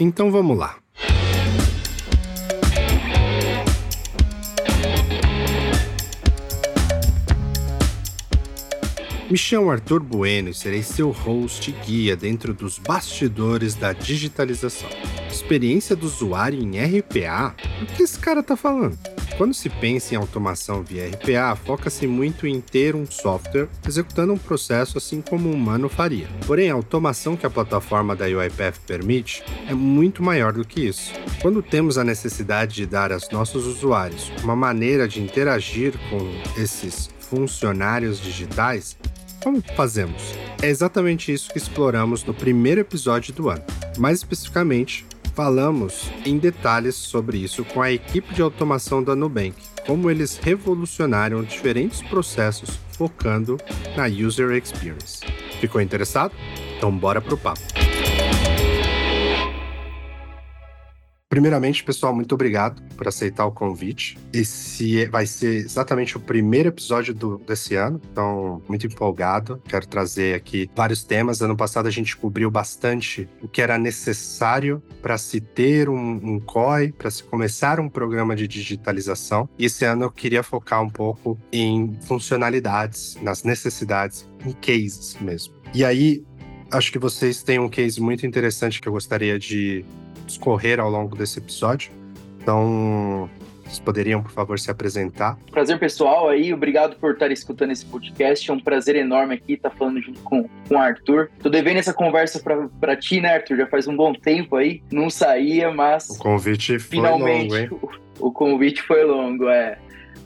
Então vamos lá. Me chamo Arthur Bueno e serei seu host e guia dentro dos bastidores da digitalização. Experiência do usuário em RPA? O que esse cara tá falando? Quando se pensa em automação via RPA, foca-se muito em ter um software executando um processo assim como um humano faria. Porém, a automação que a plataforma da UiPath permite é muito maior do que isso. Quando temos a necessidade de dar aos nossos usuários uma maneira de interagir com esses funcionários digitais, como fazemos? É exatamente isso que exploramos no primeiro episódio do ano. Mais especificamente, falamos em detalhes sobre isso com a equipe de automação da Nubank, como eles revolucionaram diferentes processos focando na user experience. Ficou interessado? Então bora pro papo. Primeiramente, pessoal, muito obrigado por aceitar o convite. Esse vai ser exatamente o primeiro episódio do, desse ano, então muito empolgado. Quero trazer aqui vários temas. Ano passado a gente cobriu bastante o que era necessário para se ter um, um COI, para se começar um programa de digitalização. E esse ano eu queria focar um pouco em funcionalidades, nas necessidades, em cases mesmo. E aí, acho que vocês têm um case muito interessante que eu gostaria de discorrer ao longo desse episódio. Então, vocês poderiam, por favor, se apresentar? Prazer pessoal aí, obrigado por estar escutando esse podcast. É um prazer enorme aqui estar falando junto com, com o Arthur. Tô devendo essa conversa pra, ti, né, Arthur? Já faz um bom tempo aí. Não saía, mas. O convite foi finalmente, longo, hein? O, o convite foi longo, é.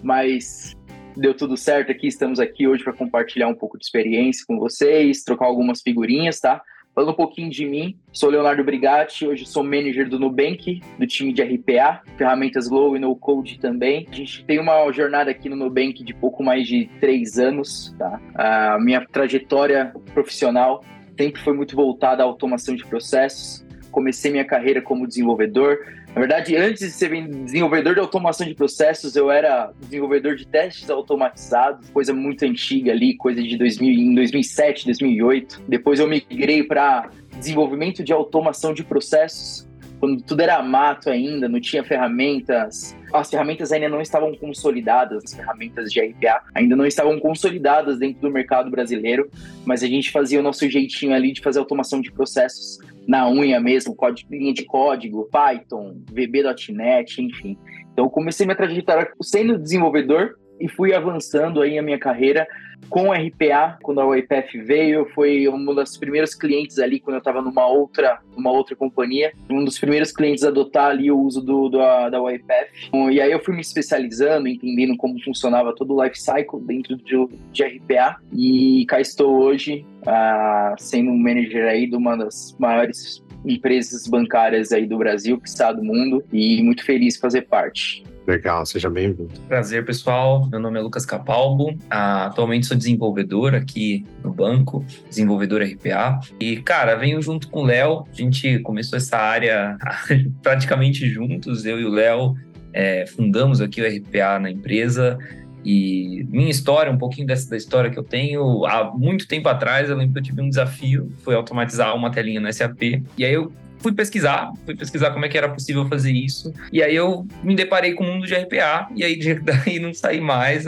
Mas deu tudo certo aqui. Estamos aqui hoje para compartilhar um pouco de experiência com vocês, trocar algumas figurinhas, tá? Falando um pouquinho de mim, sou Leonardo Brigatti, hoje sou manager do Nubank, do time de RPA, ferramentas Low e No Code também. A gente tem uma jornada aqui no Nubank de pouco mais de três anos, tá? A minha trajetória profissional sempre foi muito voltada à automação de processos. Comecei minha carreira como desenvolvedor, na verdade, antes de ser desenvolvedor de automação de processos, eu era desenvolvedor de testes automatizados, coisa muito antiga ali, coisa de 2000, em 2007, 2008. Depois eu migrei para desenvolvimento de automação de processos, quando tudo era mato ainda, não tinha ferramentas. As ferramentas ainda não estavam consolidadas, as ferramentas de RPA ainda não estavam consolidadas dentro do mercado brasileiro, mas a gente fazia o nosso jeitinho ali de fazer automação de processos na unha mesmo, código, linha de código, Python, VB.NET, enfim. Então comecei minha trajetória sendo desenvolvedor e fui avançando aí a minha carreira com o RPA, quando a UiPath veio, foi um dos primeiros clientes ali, quando eu estava numa outra, numa outra companhia, um dos primeiros clientes a adotar ali o uso do, do da UiPath. E aí eu fui me especializando, entendendo como funcionava todo o life cycle dentro de, de RPA, e cá estou hoje, uh, sendo um manager aí de uma das maiores empresas bancárias aí do Brasil, que está do mundo, e muito feliz fazer parte. Legal, seja bem-vindo. Prazer, pessoal. Meu nome é Lucas Capalbo. Ah, atualmente sou desenvolvedor aqui no banco, desenvolvedor RPA. E, cara, venho junto com o Léo. A gente começou essa área praticamente juntos. Eu e o Léo é, fundamos aqui o RPA na empresa. E minha história, um pouquinho dessa da história que eu tenho, há muito tempo atrás, eu lembro que eu tive um desafio, foi automatizar uma telinha no SAP. E aí eu fui pesquisar, fui pesquisar como é que era possível fazer isso. E aí eu me deparei com o mundo de RPA, e aí daí não saí mais.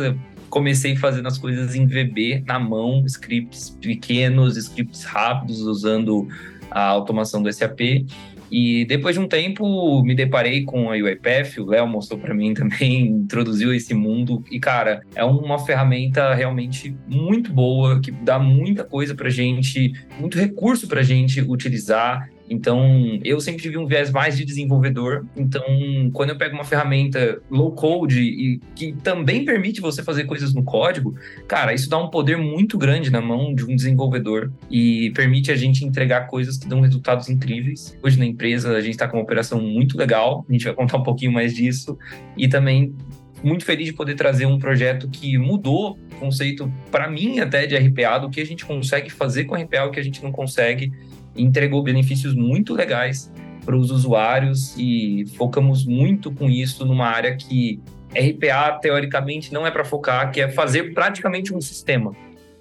Comecei fazendo as coisas em VB, na mão, scripts pequenos, scripts rápidos, usando a automação do SAP. E depois de um tempo me deparei com a UiPath, o Léo mostrou para mim também, introduziu esse mundo e cara, é uma ferramenta realmente muito boa que dá muita coisa pra gente, muito recurso pra gente utilizar então, eu sempre tive um viés mais de desenvolvedor. Então, quando eu pego uma ferramenta low code e que também permite você fazer coisas no código, cara, isso dá um poder muito grande na mão de um desenvolvedor e permite a gente entregar coisas que dão resultados incríveis. Hoje na empresa a gente está com uma operação muito legal, a gente vai contar um pouquinho mais disso e também muito feliz de poder trazer um projeto que mudou o conceito para mim até de RPA, do que a gente consegue fazer com RPA, o que a gente não consegue entregou benefícios muito legais para os usuários e focamos muito com isso numa área que RPA teoricamente não é para focar, que é fazer praticamente um sistema.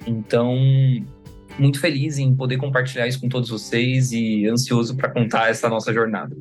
Então, muito feliz em poder compartilhar isso com todos vocês e ansioso para contar essa nossa jornada.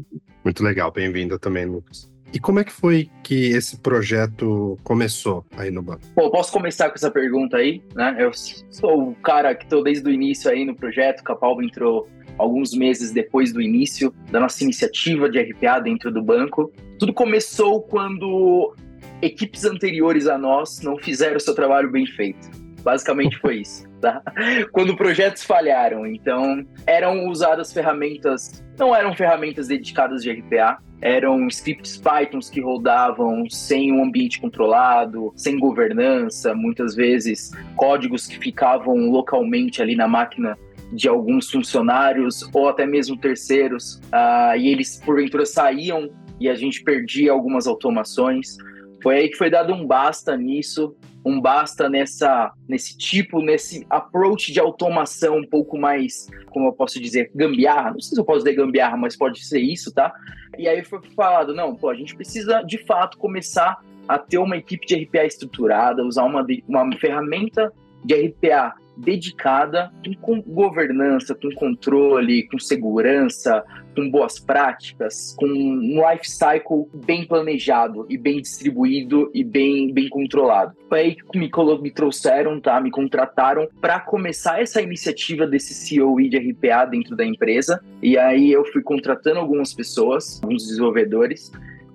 Muito legal, bem-vinda também, Lucas. E como é que foi que esse projeto começou aí no banco? Posso começar com essa pergunta aí, né? Eu sou o cara que estou desde o início aí no projeto, o Capalbo entrou alguns meses depois do início da nossa iniciativa de RPA dentro do banco. Tudo começou quando equipes anteriores a nós não fizeram o seu trabalho bem feito. Basicamente foi isso, tá? Quando projetos falharam, então eram usadas ferramentas, não eram ferramentas dedicadas de RPA, eram scripts Pythons que rodavam sem um ambiente controlado, sem governança, muitas vezes códigos que ficavam localmente ali na máquina de alguns funcionários ou até mesmo terceiros, uh, e eles porventura saíam e a gente perdia algumas automações. Foi aí que foi dado um basta nisso, um basta nessa, nesse tipo, nesse approach de automação um pouco mais, como eu posso dizer, gambiarra. Não sei se eu posso dizer gambiarra, mas pode ser isso, tá? E aí foi falado, não, pô, a gente precisa de fato começar a ter uma equipe de RPA estruturada, usar uma, uma ferramenta de RPA dedicada com governança, com controle, com segurança, com boas práticas, com um life cycle bem planejado e bem distribuído e bem, bem controlado. Foi aí que me, me trouxeram, tá? Me contrataram para começar essa iniciativa desse COE de RPA dentro da empresa. E aí eu fui contratando algumas pessoas, alguns desenvolvedores.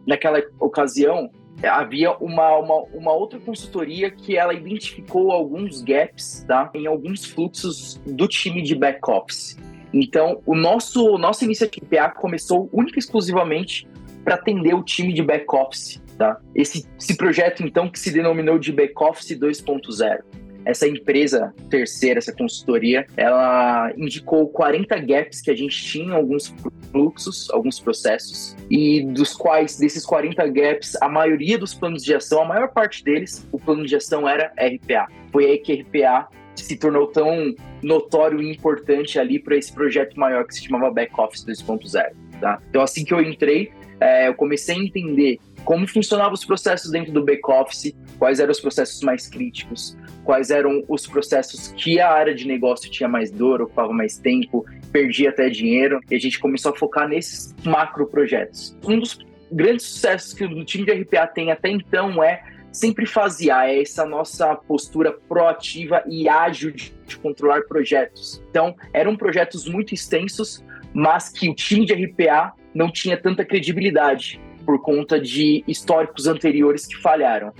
Naquela ocasião, havia uma, uma, uma, outra consultoria que ela identificou alguns gaps tá, em alguns fluxos do time de back-office. Então, o nosso nossa iniciativa começou única e exclusivamente para atender o time de back-office. Tá? Esse, esse projeto, então, que se denominou de Back-Office 2.0 essa empresa terceira, essa consultoria, ela indicou 40 gaps que a gente tinha, alguns fluxos, alguns processos, e dos quais, desses 40 gaps, a maioria dos planos de ação, a maior parte deles, o plano de ação era RPA. Foi aí que RPA se tornou tão notório e importante ali para esse projeto maior que se chamava Back Office 2.0. Tá? Então, assim que eu entrei, é, eu comecei a entender como funcionavam os processos dentro do back-office, quais eram os processos mais críticos, quais eram os processos que a área de negócio tinha mais dor, ocupava mais tempo, perdia até dinheiro, e a gente começou a focar nesses macro projetos. Um dos grandes sucessos que o time de RPA tem até então é sempre fasear é essa nossa postura proativa e ágil de, de controlar projetos. Então, eram projetos muito extensos, mas que o time de RPA não tinha tanta credibilidade por conta de históricos anteriores que falharam.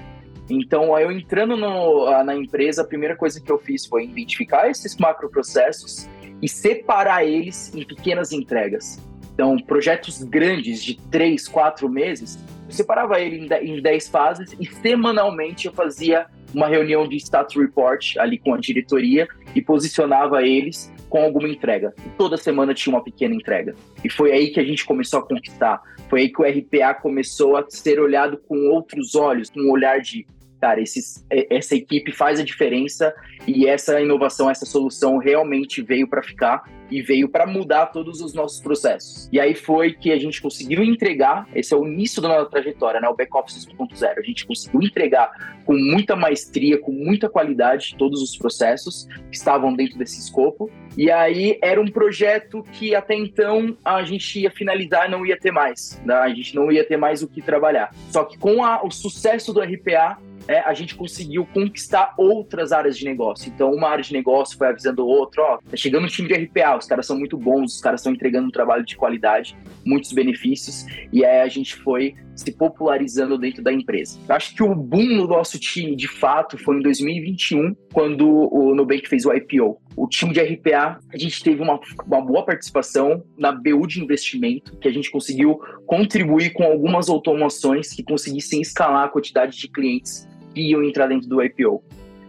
Então, eu entrando no, na empresa, a primeira coisa que eu fiz foi identificar esses macroprocessos e separar eles em pequenas entregas. Então, projetos grandes de três, quatro meses, eu separava ele em dez fases e semanalmente eu fazia uma reunião de status report ali com a diretoria e posicionava eles com alguma entrega. Toda semana tinha uma pequena entrega. E foi aí que a gente começou a conquistar. Foi aí que o RPA começou a ser olhado com outros olhos, com um olhar de cara, esses, essa equipe faz a diferença e essa inovação, essa solução realmente veio para ficar e veio para mudar todos os nossos processos. E aí foi que a gente conseguiu entregar, esse é o início da nossa trajetória, né, o Back Office 2.0. A gente conseguiu entregar com muita maestria, com muita qualidade todos os processos que estavam dentro desse escopo. E aí era um projeto que até então a gente ia finalizar não ia ter mais, né? a gente não ia ter mais o que trabalhar. Só que com a, o sucesso do RPA, é, a gente conseguiu conquistar outras áreas de negócio. Então, uma área de negócio foi avisando outra, ó, tá chegando um time de RPA, os caras são muito bons, os caras estão entregando um trabalho de qualidade, muitos benefícios, e aí a gente foi se popularizando dentro da empresa. Eu acho que o boom no nosso time, de fato, foi em 2021, quando o Nubank fez o IPO. O time de RPA, a gente teve uma, uma boa participação na BU de investimento, que a gente conseguiu contribuir com algumas automações que conseguissem escalar a quantidade de clientes iam entrar dentro do IPO.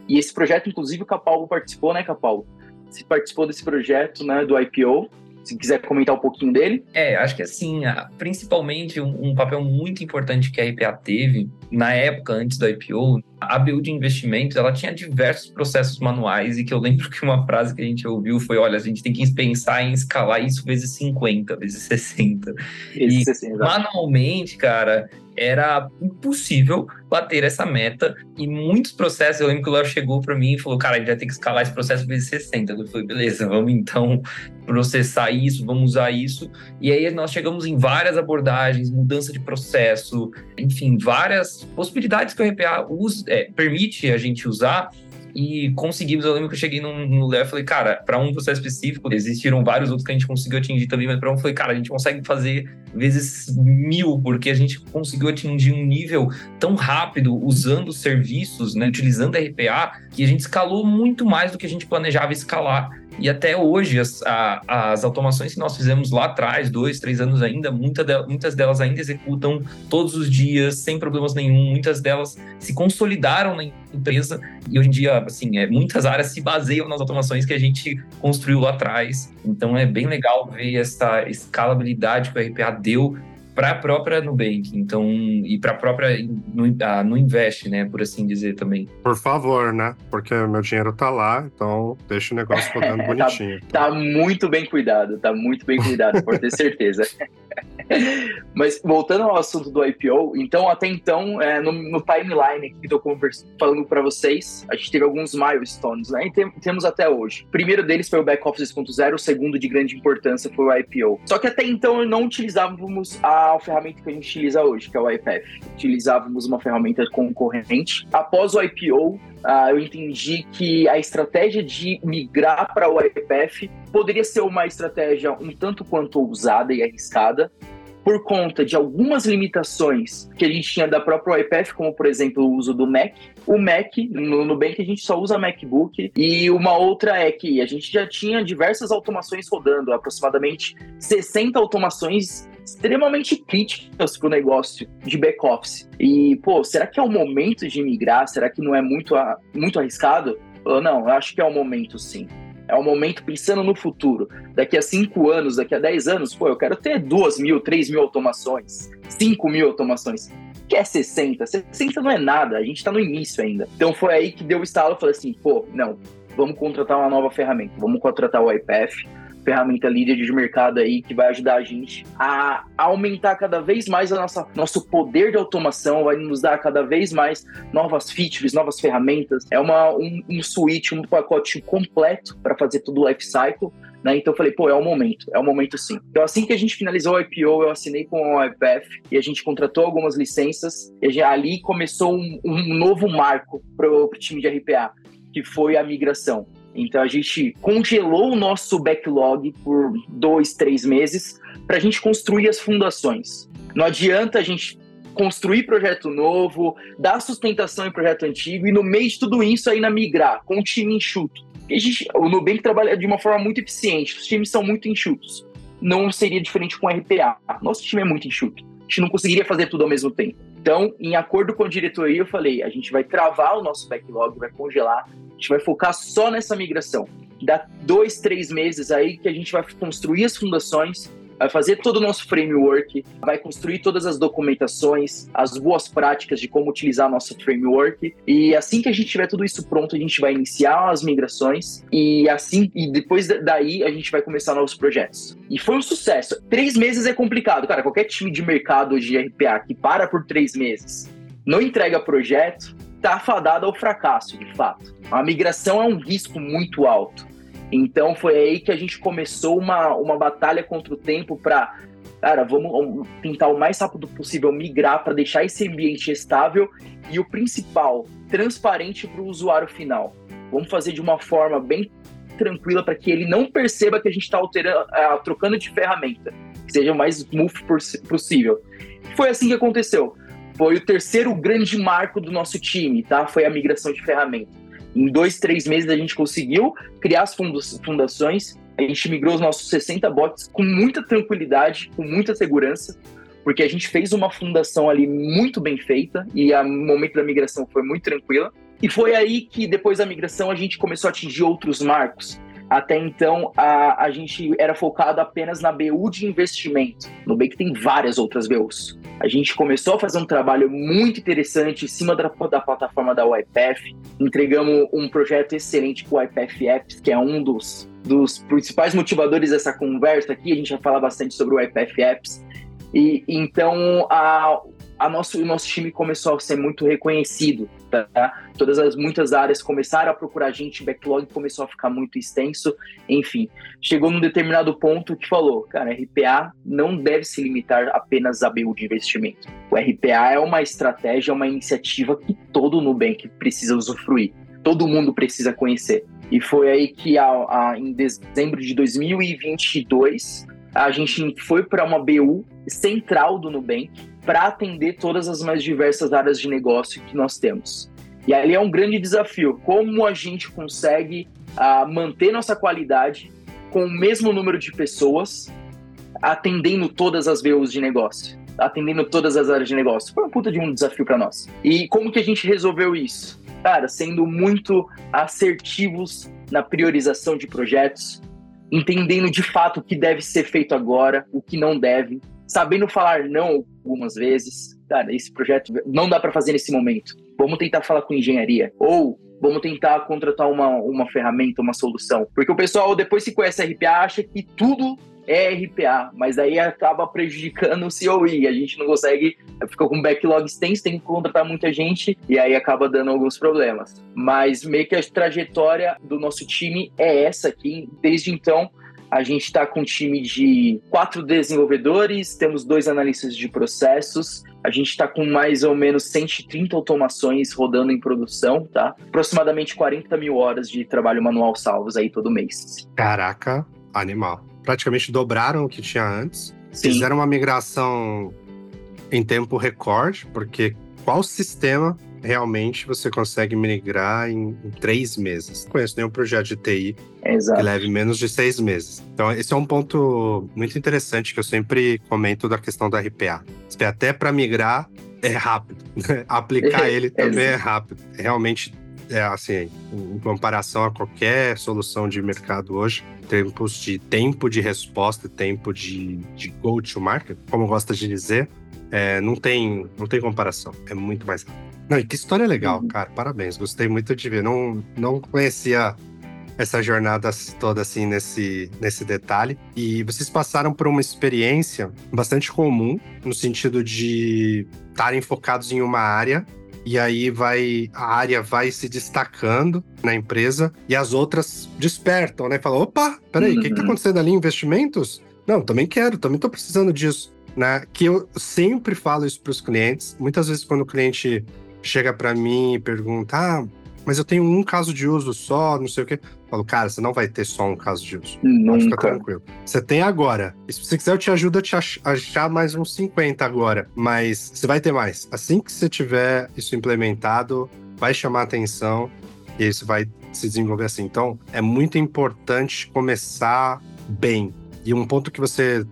E esse projeto, inclusive, o Capalvo participou, né, Capalvo? Você participou desse projeto, né, do IPO. Se quiser comentar um pouquinho dele. É, acho que assim, principalmente um, um, papel muito importante que a RPA teve na época antes do IPO, a BU de investimentos, ela tinha diversos processos manuais e que eu lembro que uma frase que a gente ouviu foi, olha, a gente tem que pensar em escalar isso vezes 50, vezes 60. Vezes e 60. manualmente, cara, era impossível bater essa meta e muitos processos, eu lembro que o Léo chegou para mim e falou, cara, a gente vai ter que escalar esse processo vezes 60. Eu falei, beleza, vamos então processar isso, vamos usar isso. E aí nós chegamos em várias abordagens, mudança de processo, enfim, várias possibilidades que o RPA usa, é, permite a gente usar e conseguimos. Eu lembro que eu cheguei num, lugar e falei, cara, para um processo específico, existiram vários outros que a gente conseguiu atingir também, mas para um, falei, cara, a gente consegue fazer vezes mil, porque a gente conseguiu atingir um nível tão rápido usando serviços, né, utilizando RPA, que a gente escalou muito mais do que a gente planejava escalar. E até hoje, as, a, as automações que nós fizemos lá atrás, dois, três anos ainda, muita de, muitas delas ainda executam todos os dias, sem problemas nenhum. Muitas delas se consolidaram na empresa e hoje em dia, assim, é, muitas áreas se baseiam nas automações que a gente construiu lá atrás. Então é bem legal ver essa escalabilidade que o RPA deu para a própria Nubank, então, e para a própria no, a, no Invest, né, por assim dizer também. Por favor, né? Porque meu dinheiro tá lá, então deixa o negócio rodando bonitinho. tá, tá muito bem cuidado, tá muito bem cuidado, pode ter certeza. Mas voltando ao assunto do IPO, então até então, é, no, no, timeline que estou falando para vocês, a gente teve alguns milestones, né? E tem, temos até hoje. O primeiro deles foi o Back Office 2.0, o segundo de grande importância foi o IPO. Só que até então não utilizávamos a ferramenta que a gente utiliza hoje, que é o IPF. Utilizávamos uma ferramenta concorrente. Após o IPO, Uh, eu entendi que a estratégia de migrar para o IPF poderia ser uma estratégia um tanto quanto ousada e arriscada, por conta de algumas limitações que a gente tinha da própria IPF, como por exemplo o uso do Mac. O Mac, no Nubank a gente só usa MacBook, e uma outra é que a gente já tinha diversas automações rodando, aproximadamente 60 automações extremamente críticas para o negócio de back-office. E, pô, será que é o momento de migrar? Será que não é muito, muito arriscado? Não, eu acho que é o momento sim. É um momento pensando no futuro. Daqui a cinco anos, daqui a dez anos, pô, eu quero ter duas mil, três mil automações, cinco mil automações. Que é 60? 60 não é nada, a gente está no início ainda. Então foi aí que deu o estalo, eu falei assim, pô, não, vamos contratar uma nova ferramenta, vamos contratar o iPath, ferramenta líder de mercado aí que vai ajudar a gente a aumentar cada vez mais a nossa nosso poder de automação, vai nos dar cada vez mais novas features, novas ferramentas. É uma um, um um pacote completo para fazer todo o life cycle. Né? Então eu falei, pô, é o momento, é o momento sim. Então assim que a gente finalizou o IPO, eu assinei com o IPF e a gente contratou algumas licenças e gente, ali começou um, um novo marco para o time de RPA, que foi a migração. Então a gente congelou o nosso backlog por dois, três meses para a gente construir as fundações. Não adianta a gente construir projeto novo, dar sustentação em projeto antigo e no meio de tudo isso ainda migrar com um time enxuto. Gente, o Nubank trabalha de uma forma muito eficiente, os times são muito enxutos. Não seria diferente com o RPA. Nosso time é muito enxuto. Gente não conseguiria fazer tudo ao mesmo tempo. Então, em acordo com a diretoria, eu falei: a gente vai travar o nosso backlog, vai congelar, a gente vai focar só nessa migração. Dá dois, três meses aí que a gente vai construir as fundações vai fazer todo o nosso framework, vai construir todas as documentações, as boas práticas de como utilizar nosso framework. E assim que a gente tiver tudo isso pronto, a gente vai iniciar as migrações e assim e depois daí a gente vai começar novos projetos. E foi um sucesso. Três meses é complicado, cara. Qualquer time de mercado de RPA que para por três meses, não entrega projeto, tá fadado ao fracasso, de fato. A migração é um risco muito alto. Então foi aí que a gente começou uma, uma batalha contra o tempo para, cara, vamos tentar o mais rápido possível migrar para deixar esse ambiente estável e o principal, transparente para o usuário final. Vamos fazer de uma forma bem tranquila para que ele não perceba que a gente está uh, trocando de ferramenta, que seja o mais smooth possível. Foi assim que aconteceu. Foi o terceiro grande marco do nosso time, tá? Foi a migração de ferramenta. Em dois, três meses a gente conseguiu criar as fundações, a gente migrou os nossos 60 bots com muita tranquilidade, com muita segurança, porque a gente fez uma fundação ali muito bem feita e o momento da migração foi muito tranquila. E foi aí que depois da migração a gente começou a atingir outros marcos. Até então, a, a gente era focado apenas na BU de investimento. No Nubank tem várias outras BUs. A gente começou a fazer um trabalho muito interessante em cima da, da plataforma da YPF. Entregamos um projeto excelente com o YPF Apps, que é um dos, dos principais motivadores dessa conversa aqui. A gente vai falar bastante sobre o YPF Apps E então a, a nosso, o nosso time começou a ser muito reconhecido, tá? Todas as muitas áreas começaram a procurar gente, backlog começou a ficar muito extenso, enfim. Chegou num determinado ponto que falou, cara, RPA não deve se limitar apenas a BU de investimento. O RPA é uma estratégia, uma iniciativa que todo Nubank precisa usufruir, todo mundo precisa conhecer. E foi aí que, a, a, em dezembro de 2022, a gente foi para uma BU central do Nubank para atender todas as mais diversas áreas de negócio que nós temos. E ali é um grande desafio, como a gente consegue uh, manter nossa qualidade com o mesmo número de pessoas, atendendo todas as BUs de negócio, atendendo todas as áreas de negócio. Foi um puta de um desafio para nós. E como que a gente resolveu isso? Cara, sendo muito assertivos na priorização de projetos, entendendo de fato o que deve ser feito agora, o que não deve, sabendo falar não algumas vezes. Cara, esse projeto não dá para fazer nesse momento. Vamos tentar falar com engenharia. Ou vamos tentar contratar uma, uma ferramenta, uma solução. Porque o pessoal, depois que conhece RPA, acha que tudo é RPA, mas aí acaba prejudicando o COE. A gente não consegue, fica com backlog extenso, tem que contratar muita gente e aí acaba dando alguns problemas. Mas meio que a trajetória do nosso time é essa aqui. Desde então, a gente está com um time de quatro desenvolvedores, temos dois analistas de processos, a gente está com mais ou menos 130 automações rodando em produção, tá? Aproximadamente 40 mil horas de trabalho manual salvos aí todo mês. Caraca, animal. Praticamente dobraram o que tinha antes. Sim. Fizeram uma migração em tempo recorde, porque qual sistema realmente você consegue migrar em, em três meses. Não conheço nenhum projeto de TI Exato. que leve menos de seis meses. Então, esse é um ponto muito interessante que eu sempre comento da questão da RPA. Até para migrar é rápido. Aplicar ele também é rápido. Realmente, é assim, em comparação a qualquer solução de mercado hoje, tempos de tempo de resposta tempo de, de go to market, como gosta de dizer, é, não, tem, não tem comparação. É muito mais. Não, e que história legal, uhum. cara. Parabéns. Gostei muito de ver. Não, não conhecia essa jornada toda assim nesse, nesse detalhe. E vocês passaram por uma experiência bastante comum, no sentido de estarem focados em uma área. E aí vai a área vai se destacando na empresa e as outras despertam, né? Falam: opa, peraí, o uhum. que, que tá uhum. acontecendo ali? Investimentos? Não, também quero, também tô precisando disso. Né? Que eu sempre falo isso para os clientes. Muitas vezes, quando o cliente chega para mim e pergunta: ah, mas eu tenho um caso de uso só, não sei o quê. Eu falo, cara, você não vai ter só um caso de uso. Nunca. Fica tranquilo. Você tem agora. E se você quiser, eu te ajudo a te achar mais uns 50 agora. Mas você vai ter mais. Assim que você tiver isso implementado, vai chamar atenção e isso vai se desenvolver assim. Então, é muito importante começar bem. E um ponto que você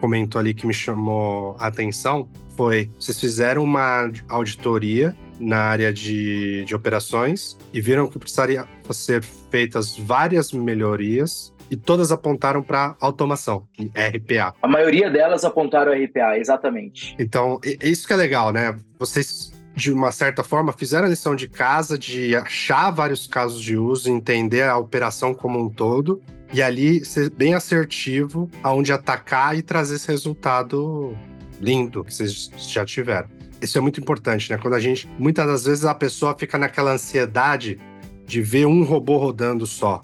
comentou ali que me chamou a atenção foi: vocês fizeram uma auditoria na área de, de operações e viram que precisaria ser feitas várias melhorias e todas apontaram para automação, RPA. A maioria delas apontaram RPA, exatamente. Então, isso que é legal, né? Vocês de uma certa forma, fizeram a lição de casa de achar vários casos de uso, entender a operação como um todo e ali ser bem assertivo aonde atacar e trazer esse resultado lindo que vocês já tiveram. Isso é muito importante, né? Quando a gente. Muitas das vezes a pessoa fica naquela ansiedade de ver um robô rodando só.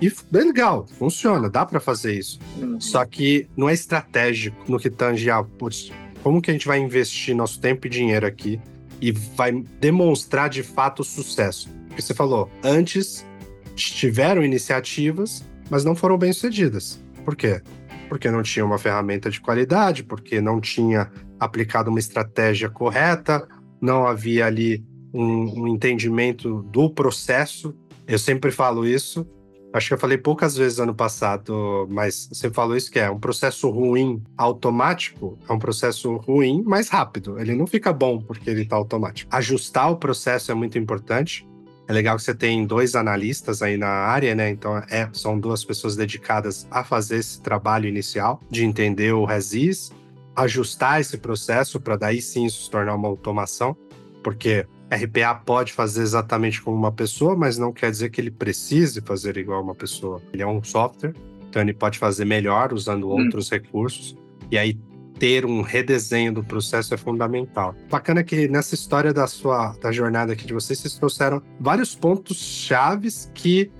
E bem legal, funciona, dá para fazer isso. Uhum. Só que não é estratégico no que tange a. Putz, como que a gente vai investir nosso tempo e dinheiro aqui e vai demonstrar de fato o sucesso? Porque você falou, antes tiveram iniciativas, mas não foram bem sucedidas. Por quê? Porque não tinha uma ferramenta de qualidade, porque não tinha aplicado uma estratégia correta, não havia ali um, um entendimento do processo. Eu sempre falo isso. Acho que eu falei poucas vezes ano passado, mas você falou isso que é um processo ruim automático, é um processo ruim, mas rápido. Ele não fica bom porque ele está automático. Ajustar o processo é muito importante. É legal que você tem dois analistas aí na área, né? Então, é, são duas pessoas dedicadas a fazer esse trabalho inicial de entender o RESIS ajustar esse processo para daí sim isso se tornar uma automação, porque RPA pode fazer exatamente como uma pessoa, mas não quer dizer que ele precise fazer igual uma pessoa. Ele é um software, então ele pode fazer melhor usando hum. outros recursos. E aí ter um redesenho do processo é fundamental. Bacana que nessa história da sua da jornada aqui de vocês, vocês trouxeram vários pontos chaves que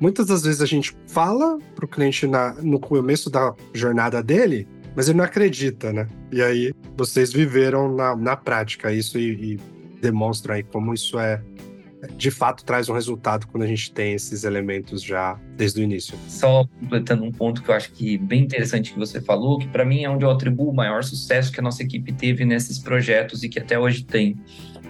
muitas das vezes a gente fala para o cliente na, no começo da jornada dele, mas ele não acredita, né? E aí vocês viveram na, na prática isso e, e demonstram aí como isso é de fato traz um resultado quando a gente tem esses elementos já desde o início. Só completando um ponto que eu acho que bem interessante que você falou, que para mim é onde eu atribuo o maior sucesso que a nossa equipe teve nesses projetos e que até hoje tem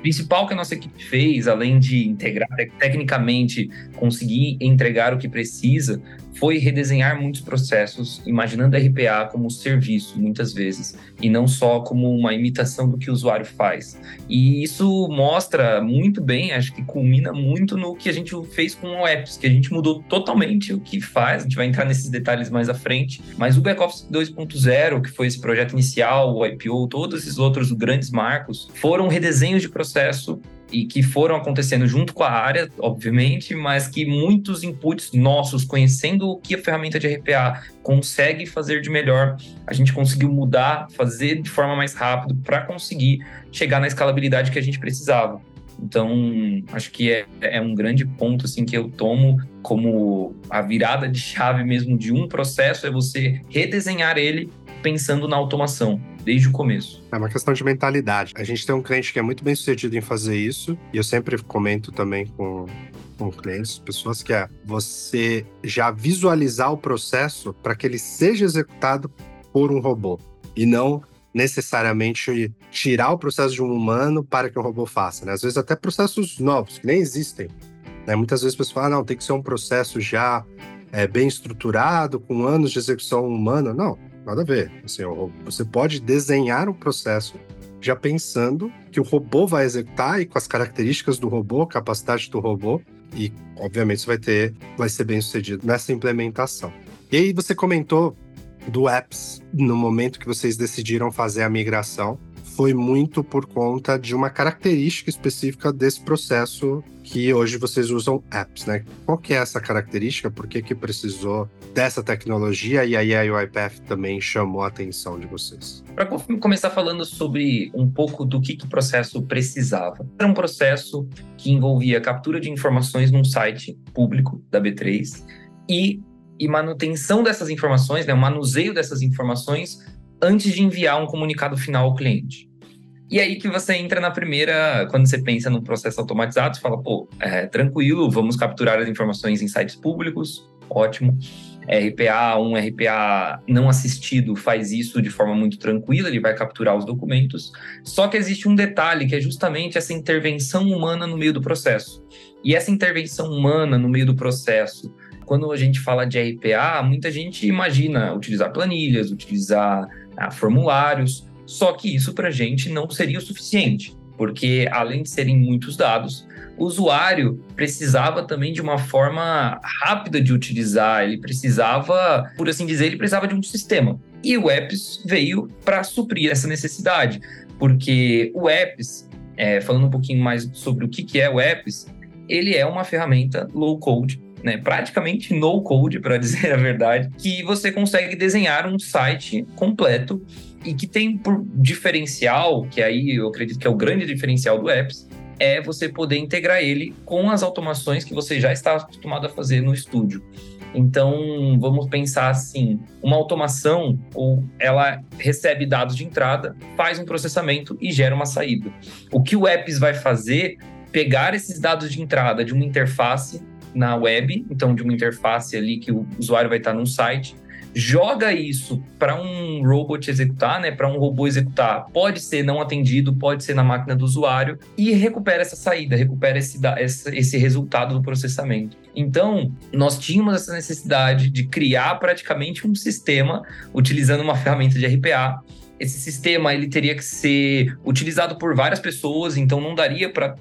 principal que a nossa equipe fez, além de integrar tecnicamente, conseguir entregar o que precisa, foi redesenhar muitos processos, imaginando RPA como serviço, muitas vezes, e não só como uma imitação do que o usuário faz. E isso mostra muito bem, acho que culmina muito no que a gente fez com o Apps, que a gente mudou totalmente o que faz, a gente vai entrar nesses detalhes mais à frente, mas o Backoffice 2.0, que foi esse projeto inicial, o IPO, todos esses outros grandes marcos, foram redesenhos de processo e que foram acontecendo junto com a área, obviamente, mas que muitos inputs nossos, conhecendo o que a ferramenta de RPA consegue fazer de melhor, a gente conseguiu mudar, fazer de forma mais rápida para conseguir chegar na escalabilidade que a gente precisava. Então, acho que é, é um grande ponto assim que eu tomo como a virada de chave mesmo de um processo é você redesenhar ele pensando na automação desde o começo. É uma questão de mentalidade. A gente tem um cliente que é muito bem sucedido em fazer isso, e eu sempre comento também com, com clientes, pessoas que é você já visualizar o processo para que ele seja executado por um robô e não necessariamente tirar o processo de um humano para que um robô faça. Né? Às vezes até processos novos que nem existem. Né? Muitas vezes as pessoas falam, ah, não, tem que ser um processo já é, bem estruturado, com anos de execução humana. Não, nada a ver. Assim, você pode desenhar um processo já pensando que o robô vai executar e com as características do robô, capacidade do robô, e obviamente vai ter, vai ser bem sucedido nessa implementação. E aí você comentou do apps no momento que vocês decidiram fazer a migração foi muito por conta de uma característica específica desse processo que hoje vocês usam apps, né? Qual que é essa característica? Por que que precisou dessa tecnologia e aí a UiPath também chamou a atenção de vocês? Para começar falando sobre um pouco do que, que o processo precisava. Era um processo que envolvia captura de informações num site público da B3 e, e manutenção dessas informações, né, o manuseio dessas informações antes de enviar um comunicado final ao cliente. E aí que você entra na primeira, quando você pensa no processo automatizado, você fala, pô, é, tranquilo, vamos capturar as informações em sites públicos, ótimo. RPA, um RPA não assistido faz isso de forma muito tranquila, ele vai capturar os documentos. Só que existe um detalhe que é justamente essa intervenção humana no meio do processo. E essa intervenção humana no meio do processo, quando a gente fala de RPA, muita gente imagina utilizar planilhas, utilizar formulários, só que isso para a gente não seria o suficiente, porque além de serem muitos dados, o usuário precisava também de uma forma rápida de utilizar, ele precisava, por assim dizer, ele precisava de um sistema. E o Apps veio para suprir essa necessidade, porque o Apps, é, falando um pouquinho mais sobre o que, que é o Apps, ele é uma ferramenta low code né, praticamente no code, para dizer a verdade, que você consegue desenhar um site completo e que tem por diferencial, que aí eu acredito que é o grande diferencial do Apps, é você poder integrar ele com as automações que você já está acostumado a fazer no estúdio. Então, vamos pensar assim, uma automação, ou ela recebe dados de entrada, faz um processamento e gera uma saída. O que o Apps vai fazer, pegar esses dados de entrada de uma interface na web, então de uma interface ali que o usuário vai estar num site, joga isso para um robot executar, né, para um robô executar. Pode ser não atendido, pode ser na máquina do usuário e recupera essa saída, recupera esse, esse resultado do processamento. Então, nós tínhamos essa necessidade de criar praticamente um sistema utilizando uma ferramenta de RPA esse sistema ele teria que ser utilizado por várias pessoas, então não daria para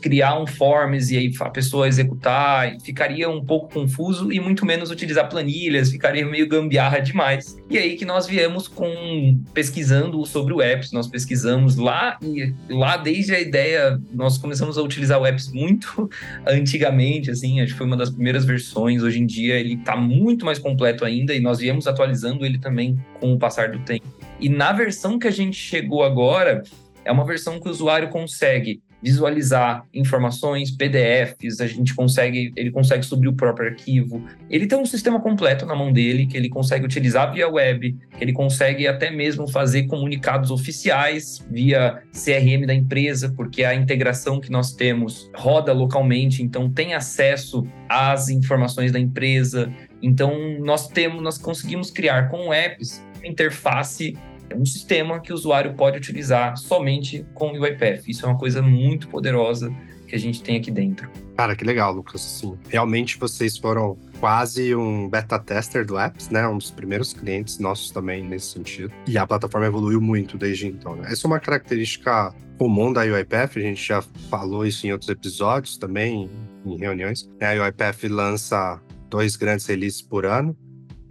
criar um forms e aí a pessoa executar, ficaria um pouco confuso e muito menos utilizar planilhas, ficaria meio gambiarra demais. E aí que nós viemos com pesquisando sobre o apps, nós pesquisamos lá e lá desde a ideia, nós começamos a utilizar o apps muito antigamente, assim, acho que foi uma das primeiras versões. Hoje em dia ele está muito mais completo ainda e nós viemos atualizando ele também com o passar do tempo. E na versão que a gente chegou agora, é uma versão que o usuário consegue visualizar informações, PDFs, a gente consegue, ele consegue subir o próprio arquivo. Ele tem um sistema completo na mão dele que ele consegue utilizar via web, que ele consegue até mesmo fazer comunicados oficiais via CRM da empresa, porque a integração que nós temos roda localmente, então tem acesso às informações da empresa. Então nós temos, nós conseguimos criar com apps interface é um sistema que o usuário pode utilizar somente com o UiPath. Isso é uma coisa muito poderosa que a gente tem aqui dentro. Cara, que legal, Lucas. Sim, realmente vocês foram quase um beta tester do Apps, né? Um dos primeiros clientes nossos também nesse sentido. E a plataforma evoluiu muito desde então. Né? Essa é uma característica comum da UiPath, a gente já falou isso em outros episódios também, em reuniões. A UiPath lança dois grandes releases por ano,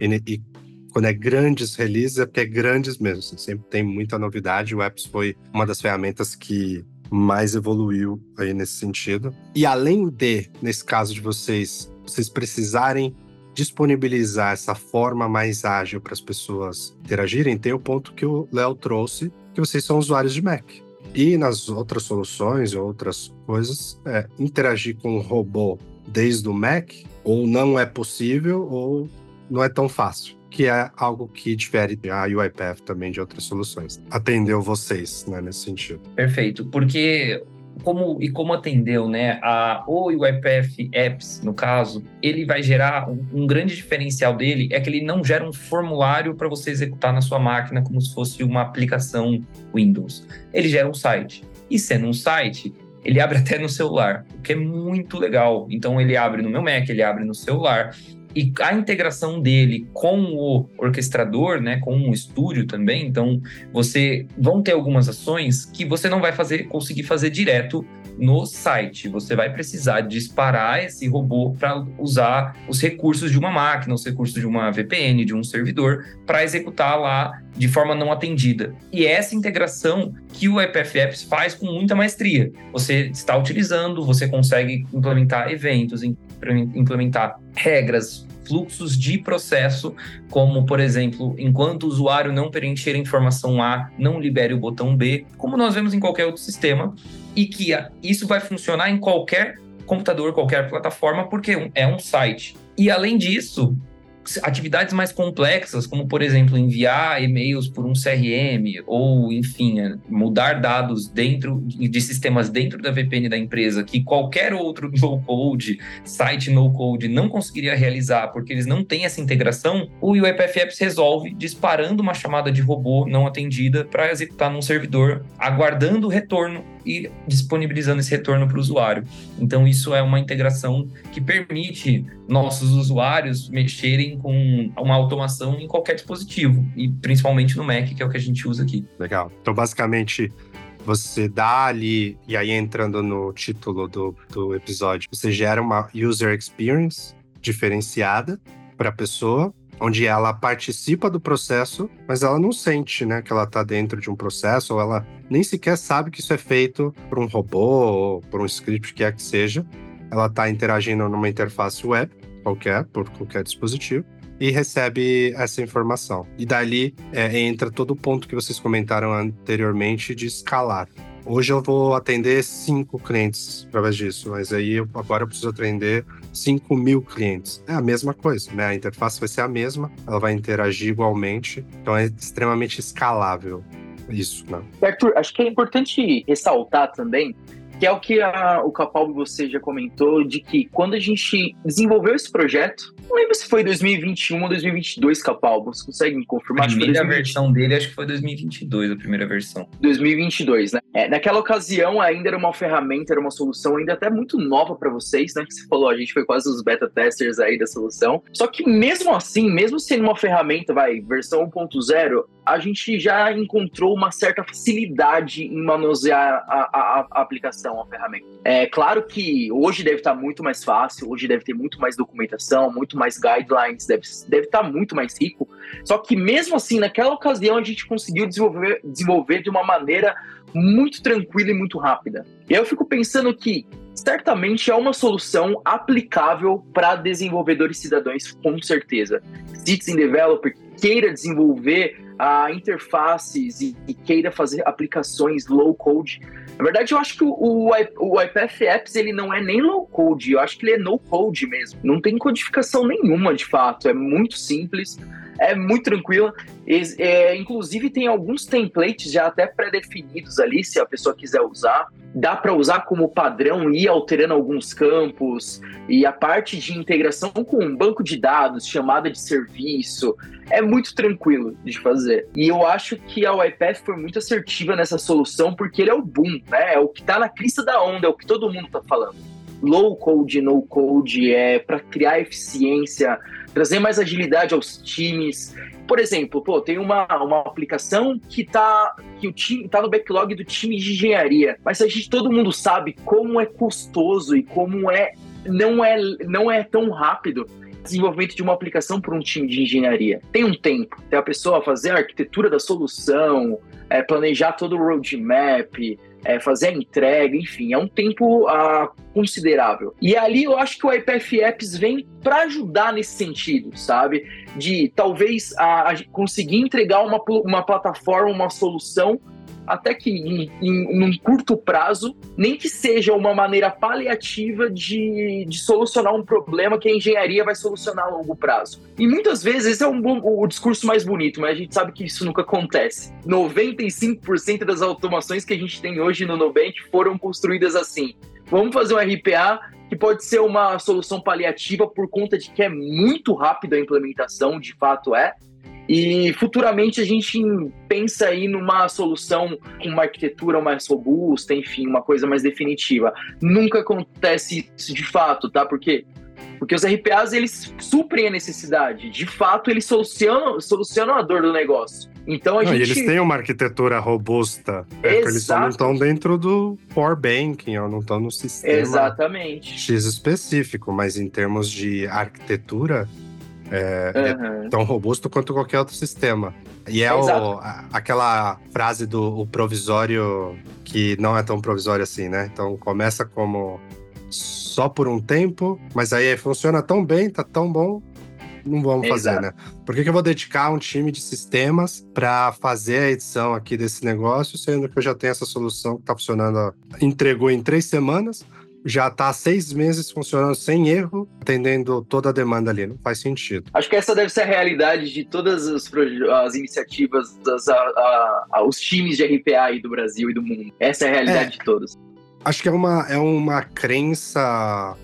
e quando é grandes releases, é porque é grandes mesmo. Assim, sempre tem muita novidade. O Apps foi uma das ferramentas que mais evoluiu aí nesse sentido. E além de, nesse caso de vocês, vocês precisarem disponibilizar essa forma mais ágil para as pessoas interagirem, tem o ponto que o Léo trouxe, que vocês são usuários de Mac. E nas outras soluções, outras coisas, é, interagir com um robô desde o Mac ou não é possível ou não é tão fácil que é algo que difere a UiPath também de outras soluções. Atendeu vocês, né, nesse sentido. Perfeito, porque como e como atendeu, né, a o UiPath Apps, no caso, ele vai gerar um, um, grande diferencial dele é que ele não gera um formulário para você executar na sua máquina como se fosse uma aplicação Windows. Ele gera um site. E sendo um site, ele abre até no celular, o que é muito legal. Então ele abre no meu Mac, ele abre no celular e a integração dele com o orquestrador, né, com o estúdio também, então você vão ter algumas ações que você não vai fazer conseguir fazer direto no site. Você vai precisar disparar esse robô para usar os recursos de uma máquina, os recursos de uma VPN, de um servidor, para executar lá de forma não atendida. E é essa integração que o IPF faz com muita maestria. Você está utilizando, você consegue implementar eventos, implementar regras, fluxos de processo, como, por exemplo, enquanto o usuário não preencher a informação A, não libere o botão B, como nós vemos em qualquer outro sistema, e que isso vai funcionar em qualquer computador, qualquer plataforma, porque é um site. E além disso, atividades mais complexas, como por exemplo enviar e-mails por um CRM ou, enfim, é, mudar dados dentro de sistemas dentro da VPN da empresa que qualquer outro no-code, site no-code não conseguiria realizar porque eles não têm essa integração, o UiPath Apps resolve disparando uma chamada de robô não atendida para executar num servidor, aguardando o retorno e disponibilizando esse retorno para o usuário. Então, isso é uma integração que permite nossos usuários mexerem com uma automação em qualquer dispositivo, e principalmente no Mac, que é o que a gente usa aqui. Legal. Então, basicamente, você dá ali, e aí entrando no título do, do episódio, você gera uma user experience diferenciada para a pessoa, onde ela participa do processo, mas ela não sente, né, que ela está dentro de um processo, ou ela nem sequer sabe que isso é feito por um robô ou por um script, que é que seja. Ela está interagindo numa interface web qualquer, por qualquer dispositivo, e recebe essa informação. E dali é, entra todo o ponto que vocês comentaram anteriormente de escalar. Hoje eu vou atender cinco clientes através disso, mas aí eu, agora eu preciso atender 5 mil clientes. É a mesma coisa, né? A interface vai ser a mesma, ela vai interagir igualmente, então é extremamente escalável isso, né? Arthur, acho que é importante ressaltar também que é o que a, o Capalbo você já comentou, de que quando a gente desenvolveu esse projeto, não lembro se foi 2021 ou 2022, Capalbo, você consegue me confirmar? A primeira versão dele acho que foi 2022, a primeira versão. 2022, né? É, naquela ocasião ainda era uma ferramenta, era uma solução ainda até muito nova para vocês, né? Que você falou, a gente foi quase os beta testers aí da solução. Só que mesmo assim, mesmo sendo uma ferramenta, vai, versão 1.0, a gente já encontrou uma certa facilidade em manusear a, a, a aplicação, a ferramenta. É claro que hoje deve estar muito mais fácil, hoje deve ter muito mais documentação, muito mais guidelines, deve, deve estar muito mais rico. Só que mesmo assim, naquela ocasião, a gente conseguiu desenvolver, desenvolver de uma maneira muito tranquila e muito rápida. E eu fico pensando que certamente é uma solução aplicável para desenvolvedores cidadãos, com certeza. Citizen Developer queira desenvolver a interfaces e, e, queira fazer aplicações low code. Na verdade, eu acho que o, o, IPF Apps ele não é nem low code, eu acho que ele é no code mesmo. Não tem codificação nenhuma, de fato. É muito simples, é muito tranquila. É, inclusive, tem alguns templates já até pré-definidos ali, se a pessoa quiser usar. Dá para usar como padrão e ir alterando alguns campos. E a parte de integração com um banco de dados, chamada de serviço, é muito tranquilo de fazer. E eu acho que a UiPath foi muito assertiva nessa solução, porque ele é o boom, né? É o que está na crista da onda, é o que todo mundo está falando. Low code, no code, é para criar eficiência, trazer mais agilidade aos times. Por exemplo, pô, tem uma, uma aplicação que tá que o time tá no backlog do time de engenharia, mas a gente todo mundo sabe como é custoso e como é não é não é tão rápido desenvolvimento de uma aplicação por um time de engenharia. Tem um tempo. Tem a pessoa fazer a arquitetura da solução, é, planejar todo o roadmap, é, fazer a entrega, enfim, é um tempo uh, considerável. E ali eu acho que o IPF Apps vem para ajudar nesse sentido, sabe? De talvez uh, conseguir entregar uma, uma plataforma, uma solução até que em, em num curto prazo, nem que seja uma maneira paliativa de, de solucionar um problema que a engenharia vai solucionar a longo prazo. E muitas vezes esse é um bom, o discurso mais bonito, mas a gente sabe que isso nunca acontece. 95% das automações que a gente tem hoje no Nubank foram construídas assim. Vamos fazer um RPA que pode ser uma solução paliativa por conta de que é muito rápida a implementação, de fato é, e futuramente a gente pensa aí numa solução com uma arquitetura mais robusta, enfim, uma coisa mais definitiva. Nunca acontece isso de fato, tá? Porque porque os RPAs eles suprem a necessidade. De fato, eles solucionam, solucionam a dor do negócio. Então a não, gente. eles têm uma arquitetura robusta. É, eles só não estão dentro do core banking, ou não estão no sistema Exatamente. X específico, mas em termos de arquitetura, é, uhum. é, tão robusto quanto qualquer outro sistema. E é, é o, a, aquela frase do provisório que não é tão provisório assim, né? Então começa como só por um tempo, mas aí funciona tão bem, tá tão bom, não vamos fazer, né? Por que, que eu vou dedicar um time de sistemas para fazer a edição aqui desse negócio, sendo que eu já tenho essa solução que tá funcionando, entregou em três semanas, já está há seis meses funcionando sem erro, atendendo toda a demanda ali. Não faz sentido. Acho que essa deve ser a realidade de todas as, as iniciativas, das, a, a, a, os times de RPA aí do Brasil e do mundo. Essa é a realidade é, de todas. Acho que é uma, é uma crença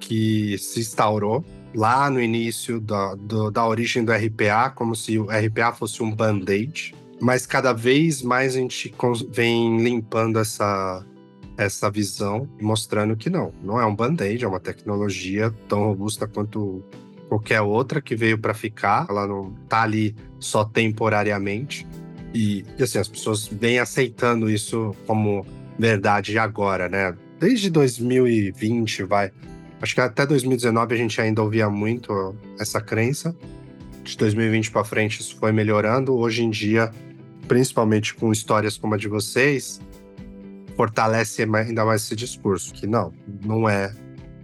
que se instaurou lá no início da, do, da origem do RPA, como se o RPA fosse um band-aid. Mas cada vez mais a gente vem limpando essa, essa visão, mostrando que não, não é um band-aid, é uma tecnologia tão robusta quanto qualquer outra que veio para ficar, ela não tá ali só temporariamente. E, e, assim, as pessoas vêm aceitando isso como verdade agora, né? Desde 2020, vai. Acho que até 2019 a gente ainda ouvia muito essa crença. De 2020 para frente isso foi melhorando. Hoje em dia, principalmente com histórias como a de vocês, fortalece ainda mais esse discurso, que não, não é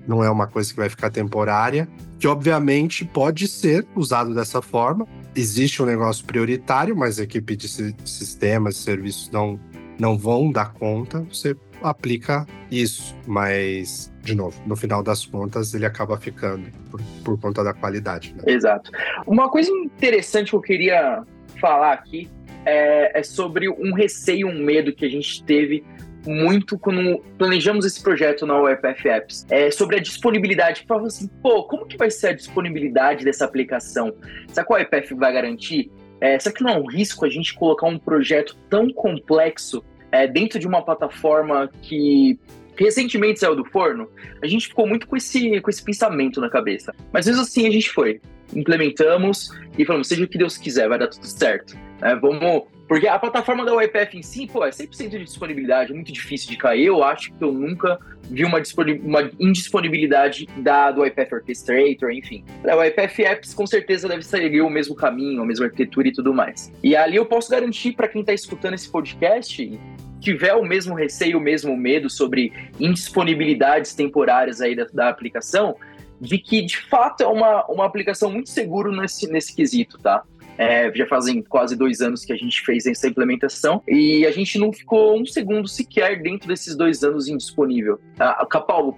não é uma coisa que vai ficar temporária, que obviamente pode ser usado dessa forma. Existe um negócio prioritário, mas a equipe de sistemas serviços não, não vão dar conta, você aplica isso. Mas, de novo, no final das contas, ele acaba ficando por, por conta da qualidade. Né? Exato. Uma coisa interessante que eu queria falar aqui é, é sobre um receio, um medo que a gente teve muito quando planejamos esse projeto na UFF Apps. É, sobre a disponibilidade. Falava assim, pô, como que vai ser a disponibilidade dessa aplicação? Será que a UFF vai garantir? É, será que não é um risco a gente colocar um projeto tão complexo é, dentro de uma plataforma que recentemente saiu do forno? A gente ficou muito com esse, com esse pensamento na cabeça. Mas mesmo assim a gente foi. Implementamos e falamos, seja o que Deus quiser, vai dar tudo certo. É, vamos porque a plataforma da UiPath em si, pô, é 100% de disponibilidade, é muito difícil de cair. Eu acho que eu nunca vi uma, uma indisponibilidade da, do UiPath Orchestrator, enfim. O UiPath Apps com certeza deve seguir o mesmo caminho, a mesma arquitetura e tudo mais. E ali eu posso garantir para quem está escutando esse podcast tiver o mesmo receio, o mesmo medo sobre indisponibilidades temporárias aí da, da aplicação, de que de fato é uma, uma aplicação muito segura nesse, nesse quesito, tá? É, já fazem quase dois anos que a gente fez essa implementação e a gente não ficou um segundo sequer dentro desses dois anos indisponível. Ah,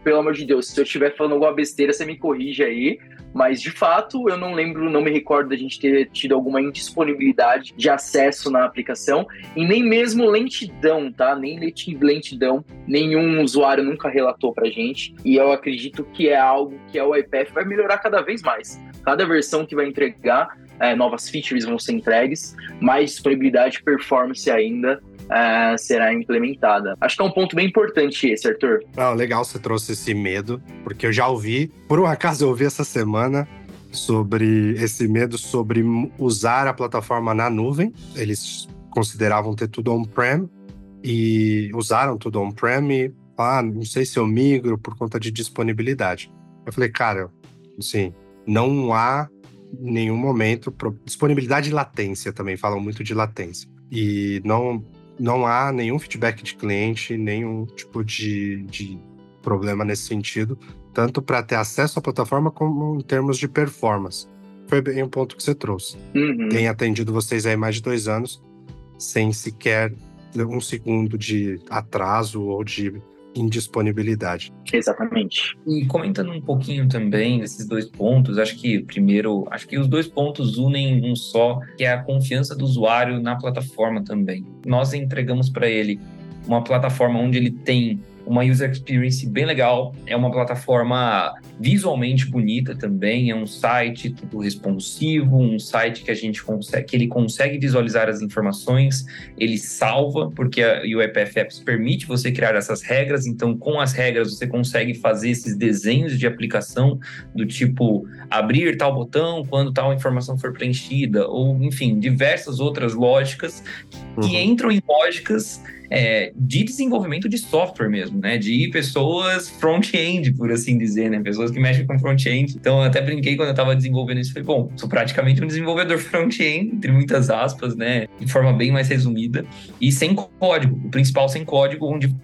pelo amor de Deus, se eu estiver falando alguma besteira, você me corrige aí. Mas de fato, eu não lembro, não me recordo da gente ter tido alguma indisponibilidade de acesso na aplicação e nem mesmo lentidão, tá? Nem lentidão, nenhum usuário nunca relatou pra gente. E eu acredito que é algo que a UiPath vai melhorar cada vez mais. Cada versão que vai entregar, é, novas features vão ser entregues, mais disponibilidade e performance ainda uh, será implementada. Acho que é um ponto bem importante esse, Arthur. Ah, legal você trouxe esse medo, porque eu já ouvi, por um acaso eu ouvi essa semana sobre esse medo sobre usar a plataforma na nuvem. Eles consideravam ter tudo on-prem e usaram tudo on-prem e ah, não sei se eu migro por conta de disponibilidade. Eu falei, cara, assim, não há nenhum momento disponibilidade e latência também falam muito de latência e não não há nenhum feedback de cliente, nenhum tipo de, de problema nesse sentido, tanto para ter acesso à plataforma como em termos de performance. Foi bem um ponto que você trouxe. Uhum. Tem atendido vocês aí mais de dois anos, sem sequer um segundo de atraso ou de indisponibilidade. Exatamente. E comentando um pouquinho também desses dois pontos, acho que primeiro, acho que os dois pontos unem um só, que é a confiança do usuário na plataforma também. Nós entregamos para ele uma plataforma onde ele tem uma user experience bem legal, é uma plataforma visualmente bonita também, é um site tudo responsivo, um site que a gente consegue, que ele consegue visualizar as informações, ele salva, porque a UEPF Apps permite você criar essas regras, então com as regras você consegue fazer esses desenhos de aplicação do tipo abrir tal botão quando tal informação for preenchida, ou enfim, diversas outras lógicas que uhum. entram em lógicas é, de desenvolvimento de software mesmo, né? De pessoas front-end, por assim dizer, né? Pessoas que mexem com front-end. Então, eu até brinquei quando eu estava desenvolvendo isso. Falei, bom, sou praticamente um desenvolvedor front-end, entre muitas aspas, né? De forma bem mais resumida. E sem código. O principal sem código, onde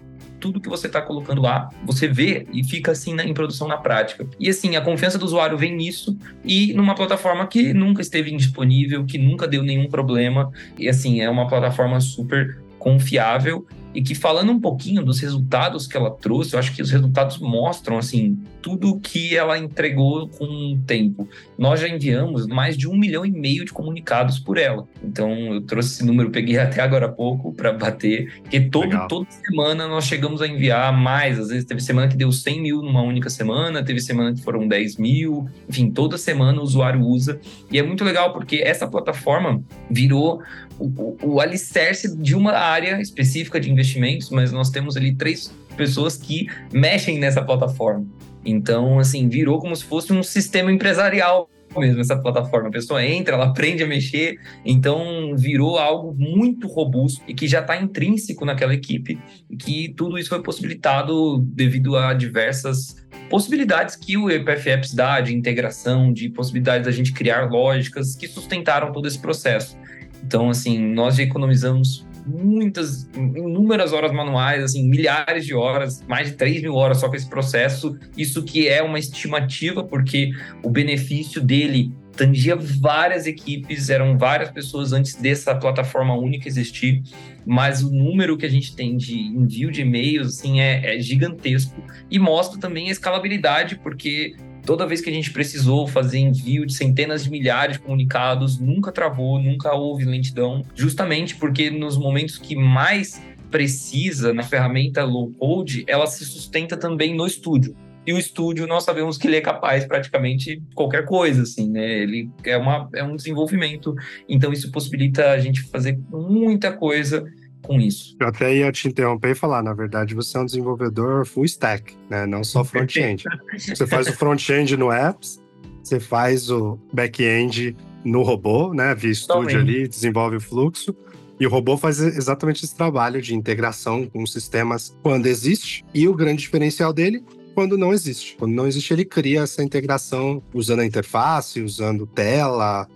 tudo que você está colocando lá, você vê e fica assim na, em produção na prática. E assim, a confiança do usuário vem nisso e numa plataforma que nunca esteve indisponível, que nunca deu nenhum problema. E assim, é uma plataforma super confiável e que falando um pouquinho dos resultados que ela trouxe, eu acho que os resultados mostram assim tudo que ela entregou com o tempo. Nós já enviamos mais de um milhão e meio de comunicados por ela. Então eu trouxe esse número, peguei até agora há pouco para bater, porque todo, toda semana nós chegamos a enviar mais. Às vezes teve semana que deu 100 mil numa única semana, teve semana que foram 10 mil. Enfim, toda semana o usuário usa e é muito legal porque essa plataforma virou o, o, alicerce de uma área específica de investimentos, mas nós temos ali três pessoas que mexem nessa plataforma. Então, assim, virou como se fosse um sistema empresarial mesmo essa plataforma. A pessoa entra, ela aprende a mexer, então virou algo muito robusto e que já está intrínseco naquela equipe e que tudo isso foi possibilitado devido a diversas possibilidades que o EPF Apps dá de integração, de possibilidades da gente criar lógicas que sustentaram todo esse processo. Então, assim, nós já economizamos muitas, inúmeras horas manuais, assim, milhares de horas, mais de 3 mil horas só com esse processo. Isso que é uma estimativa, porque o benefício dele tangia várias equipes, eram várias pessoas antes dessa plataforma única existir, mas o número que a gente tem de envio de e-mails assim, é, é gigantesco e mostra também a escalabilidade, porque Toda vez que a gente precisou fazer envio de centenas de milhares de comunicados, nunca travou, nunca houve lentidão, justamente porque nos momentos que mais precisa na ferramenta low code, ela se sustenta também no estúdio. E o estúdio, nós sabemos que ele é capaz praticamente qualquer coisa, assim, né? Ele é, uma, é um desenvolvimento. Então, isso possibilita a gente fazer muita coisa com isso. Eu até ia te interromper e falar, na verdade, você é um desenvolvedor full stack, né? Não só front-end. você faz o front-end no apps, você faz o back-end no robô, né? Via estúdio ali, desenvolve o fluxo. E o robô faz exatamente esse trabalho de integração com sistemas quando existe. E o grande diferencial dele quando não existe. Quando não existe, ele cria essa integração usando a interface, usando tela,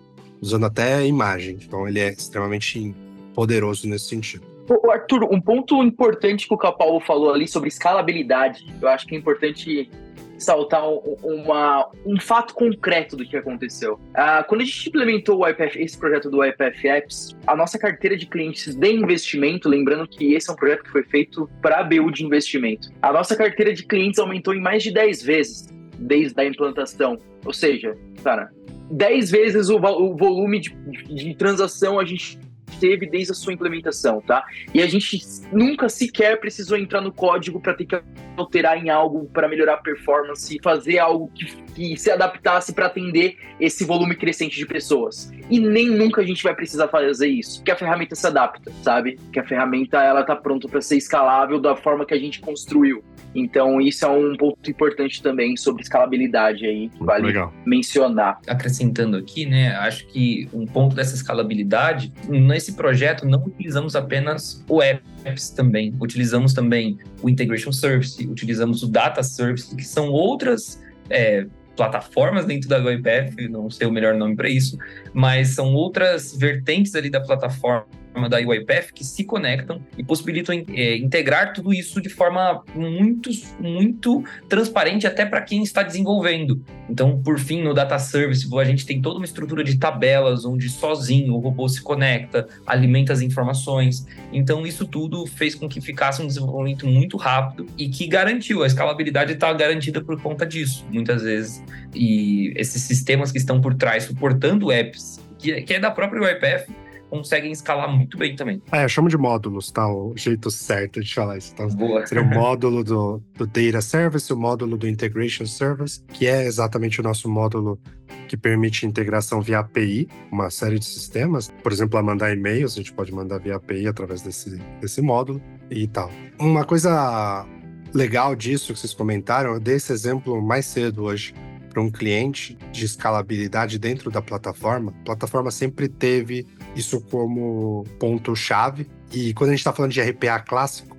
usando até imagem. Então ele é extremamente poderoso nesse sentido. Arthur, um ponto importante que o Capalvo falou ali sobre escalabilidade, eu acho que é importante saltar uma, um fato concreto do que aconteceu. Uh, quando a gente implementou IPF, esse projeto do IPF Apps, a nossa carteira de clientes de investimento, lembrando que esse é um projeto que foi feito para a BU de investimento, a nossa carteira de clientes aumentou em mais de 10 vezes desde a implantação. Ou seja, cara, 10 vezes o, o volume de, de transação a gente teve desde a sua implementação, tá? E a gente nunca sequer precisou entrar no código para ter que alterar em algo para melhorar a performance, fazer algo que, que se adaptasse para atender esse volume crescente de pessoas. E nem nunca a gente vai precisar fazer isso, porque a ferramenta se adapta, sabe? Que a ferramenta ela tá pronta para ser escalável da forma que a gente construiu. Então, isso é um ponto importante também sobre escalabilidade aí, que vale Legal. mencionar. Acrescentando aqui, né, acho que um ponto dessa escalabilidade, nesse projeto não utilizamos apenas o apps também, utilizamos também o Integration Service, utilizamos o Data Service, que são outras é, plataformas dentro da UiPath, não sei o melhor nome para isso, mas são outras vertentes ali da plataforma da UiPath que se conectam e possibilitam é, integrar tudo isso de forma muito, muito transparente até para quem está desenvolvendo. Então, por fim, no Data Service, a gente tem toda uma estrutura de tabelas onde sozinho o robô se conecta, alimenta as informações. Então, isso tudo fez com que ficasse um desenvolvimento muito rápido e que garantiu, a escalabilidade está garantida por conta disso, muitas vezes. E esses sistemas que estão por trás suportando apps, que é da própria UiPath, conseguem escalar muito bem também. É, eu chamo de módulos, tá? O jeito certo de falar isso. Então, Boa. Seria o módulo do, do Data Service, o módulo do Integration Service, que é exatamente o nosso módulo que permite integração via API, uma série de sistemas. Por exemplo, a mandar e-mails, a gente pode mandar via API através desse, desse módulo e tal. Uma coisa legal disso que vocês comentaram, eu dei esse exemplo mais cedo hoje para um cliente de escalabilidade dentro da plataforma. A plataforma sempre teve isso como ponto-chave. E quando a gente está falando de RPA clássico,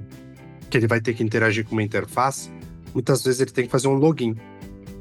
que ele vai ter que interagir com uma interface, muitas vezes ele tem que fazer um login.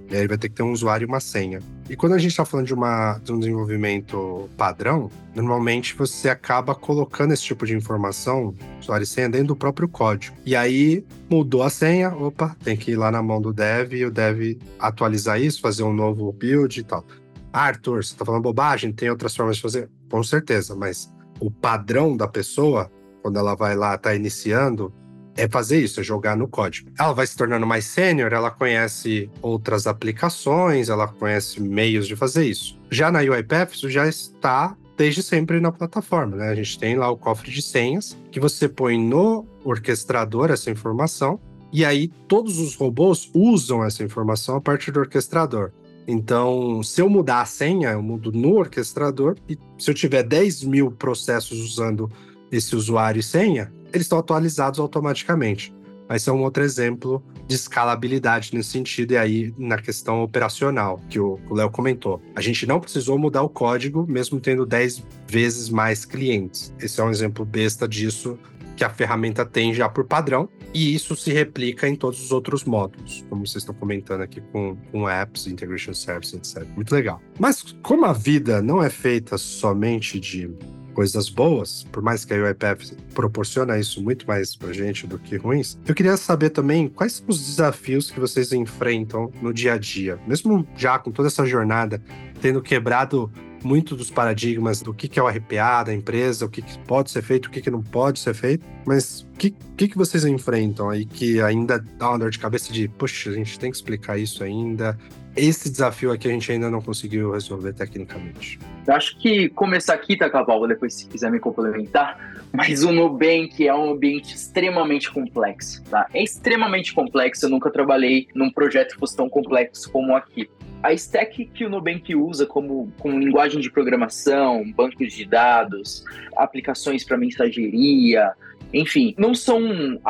E aí ele vai ter que ter um usuário e uma senha. E quando a gente está falando de, uma, de um desenvolvimento padrão, normalmente você acaba colocando esse tipo de informação, usuário e senha, dentro do próprio código. E aí mudou a senha, opa, tem que ir lá na mão do dev e o dev atualizar isso, fazer um novo build e tal. Arthur, você está falando bobagem, tem outras formas de fazer? Com certeza, mas o padrão da pessoa, quando ela vai lá, está iniciando, é fazer isso, é jogar no código. Ela vai se tornando mais sênior, ela conhece outras aplicações, ela conhece meios de fazer isso. Já na UiPath, isso já está desde sempre na plataforma, né? A gente tem lá o cofre de senhas que você põe no orquestrador essa informação e aí todos os robôs usam essa informação a partir do orquestrador. Então, se eu mudar a senha, eu mudo no orquestrador, e se eu tiver 10 mil processos usando esse usuário e senha, eles estão atualizados automaticamente. Mas é um outro exemplo de escalabilidade nesse sentido, e aí na questão operacional, que o Léo comentou. A gente não precisou mudar o código, mesmo tendo 10 vezes mais clientes. Esse é um exemplo besta disso que a ferramenta tem já por padrão, e isso se replica em todos os outros módulos, como vocês estão comentando aqui com, com apps, integration service, etc. Muito legal. Mas como a vida não é feita somente de coisas boas, por mais que a UiPath proporciona isso muito mais pra gente do que ruins, eu queria saber também quais são os desafios que vocês enfrentam no dia a dia, mesmo já com toda essa jornada, tendo quebrado muito dos paradigmas do que, é o RPA da empresa, o que, pode ser feito, o que, não pode ser feito, mas o que, que, que vocês enfrentam aí que ainda dá uma dor de cabeça de, puxa, a gente tem que explicar isso ainda, esse desafio aqui a gente ainda não conseguiu resolver tecnicamente. Acho que começar aqui, tá, Cavalva, depois se quiser me complementar, mas o Nubank é um ambiente extremamente complexo, tá? É extremamente complexo, eu nunca trabalhei num projeto que fosse tão complexo como aqui. A stack que o Nubank usa como, como linguagem de programação, bancos de dados, aplicações para mensageria, enfim, não são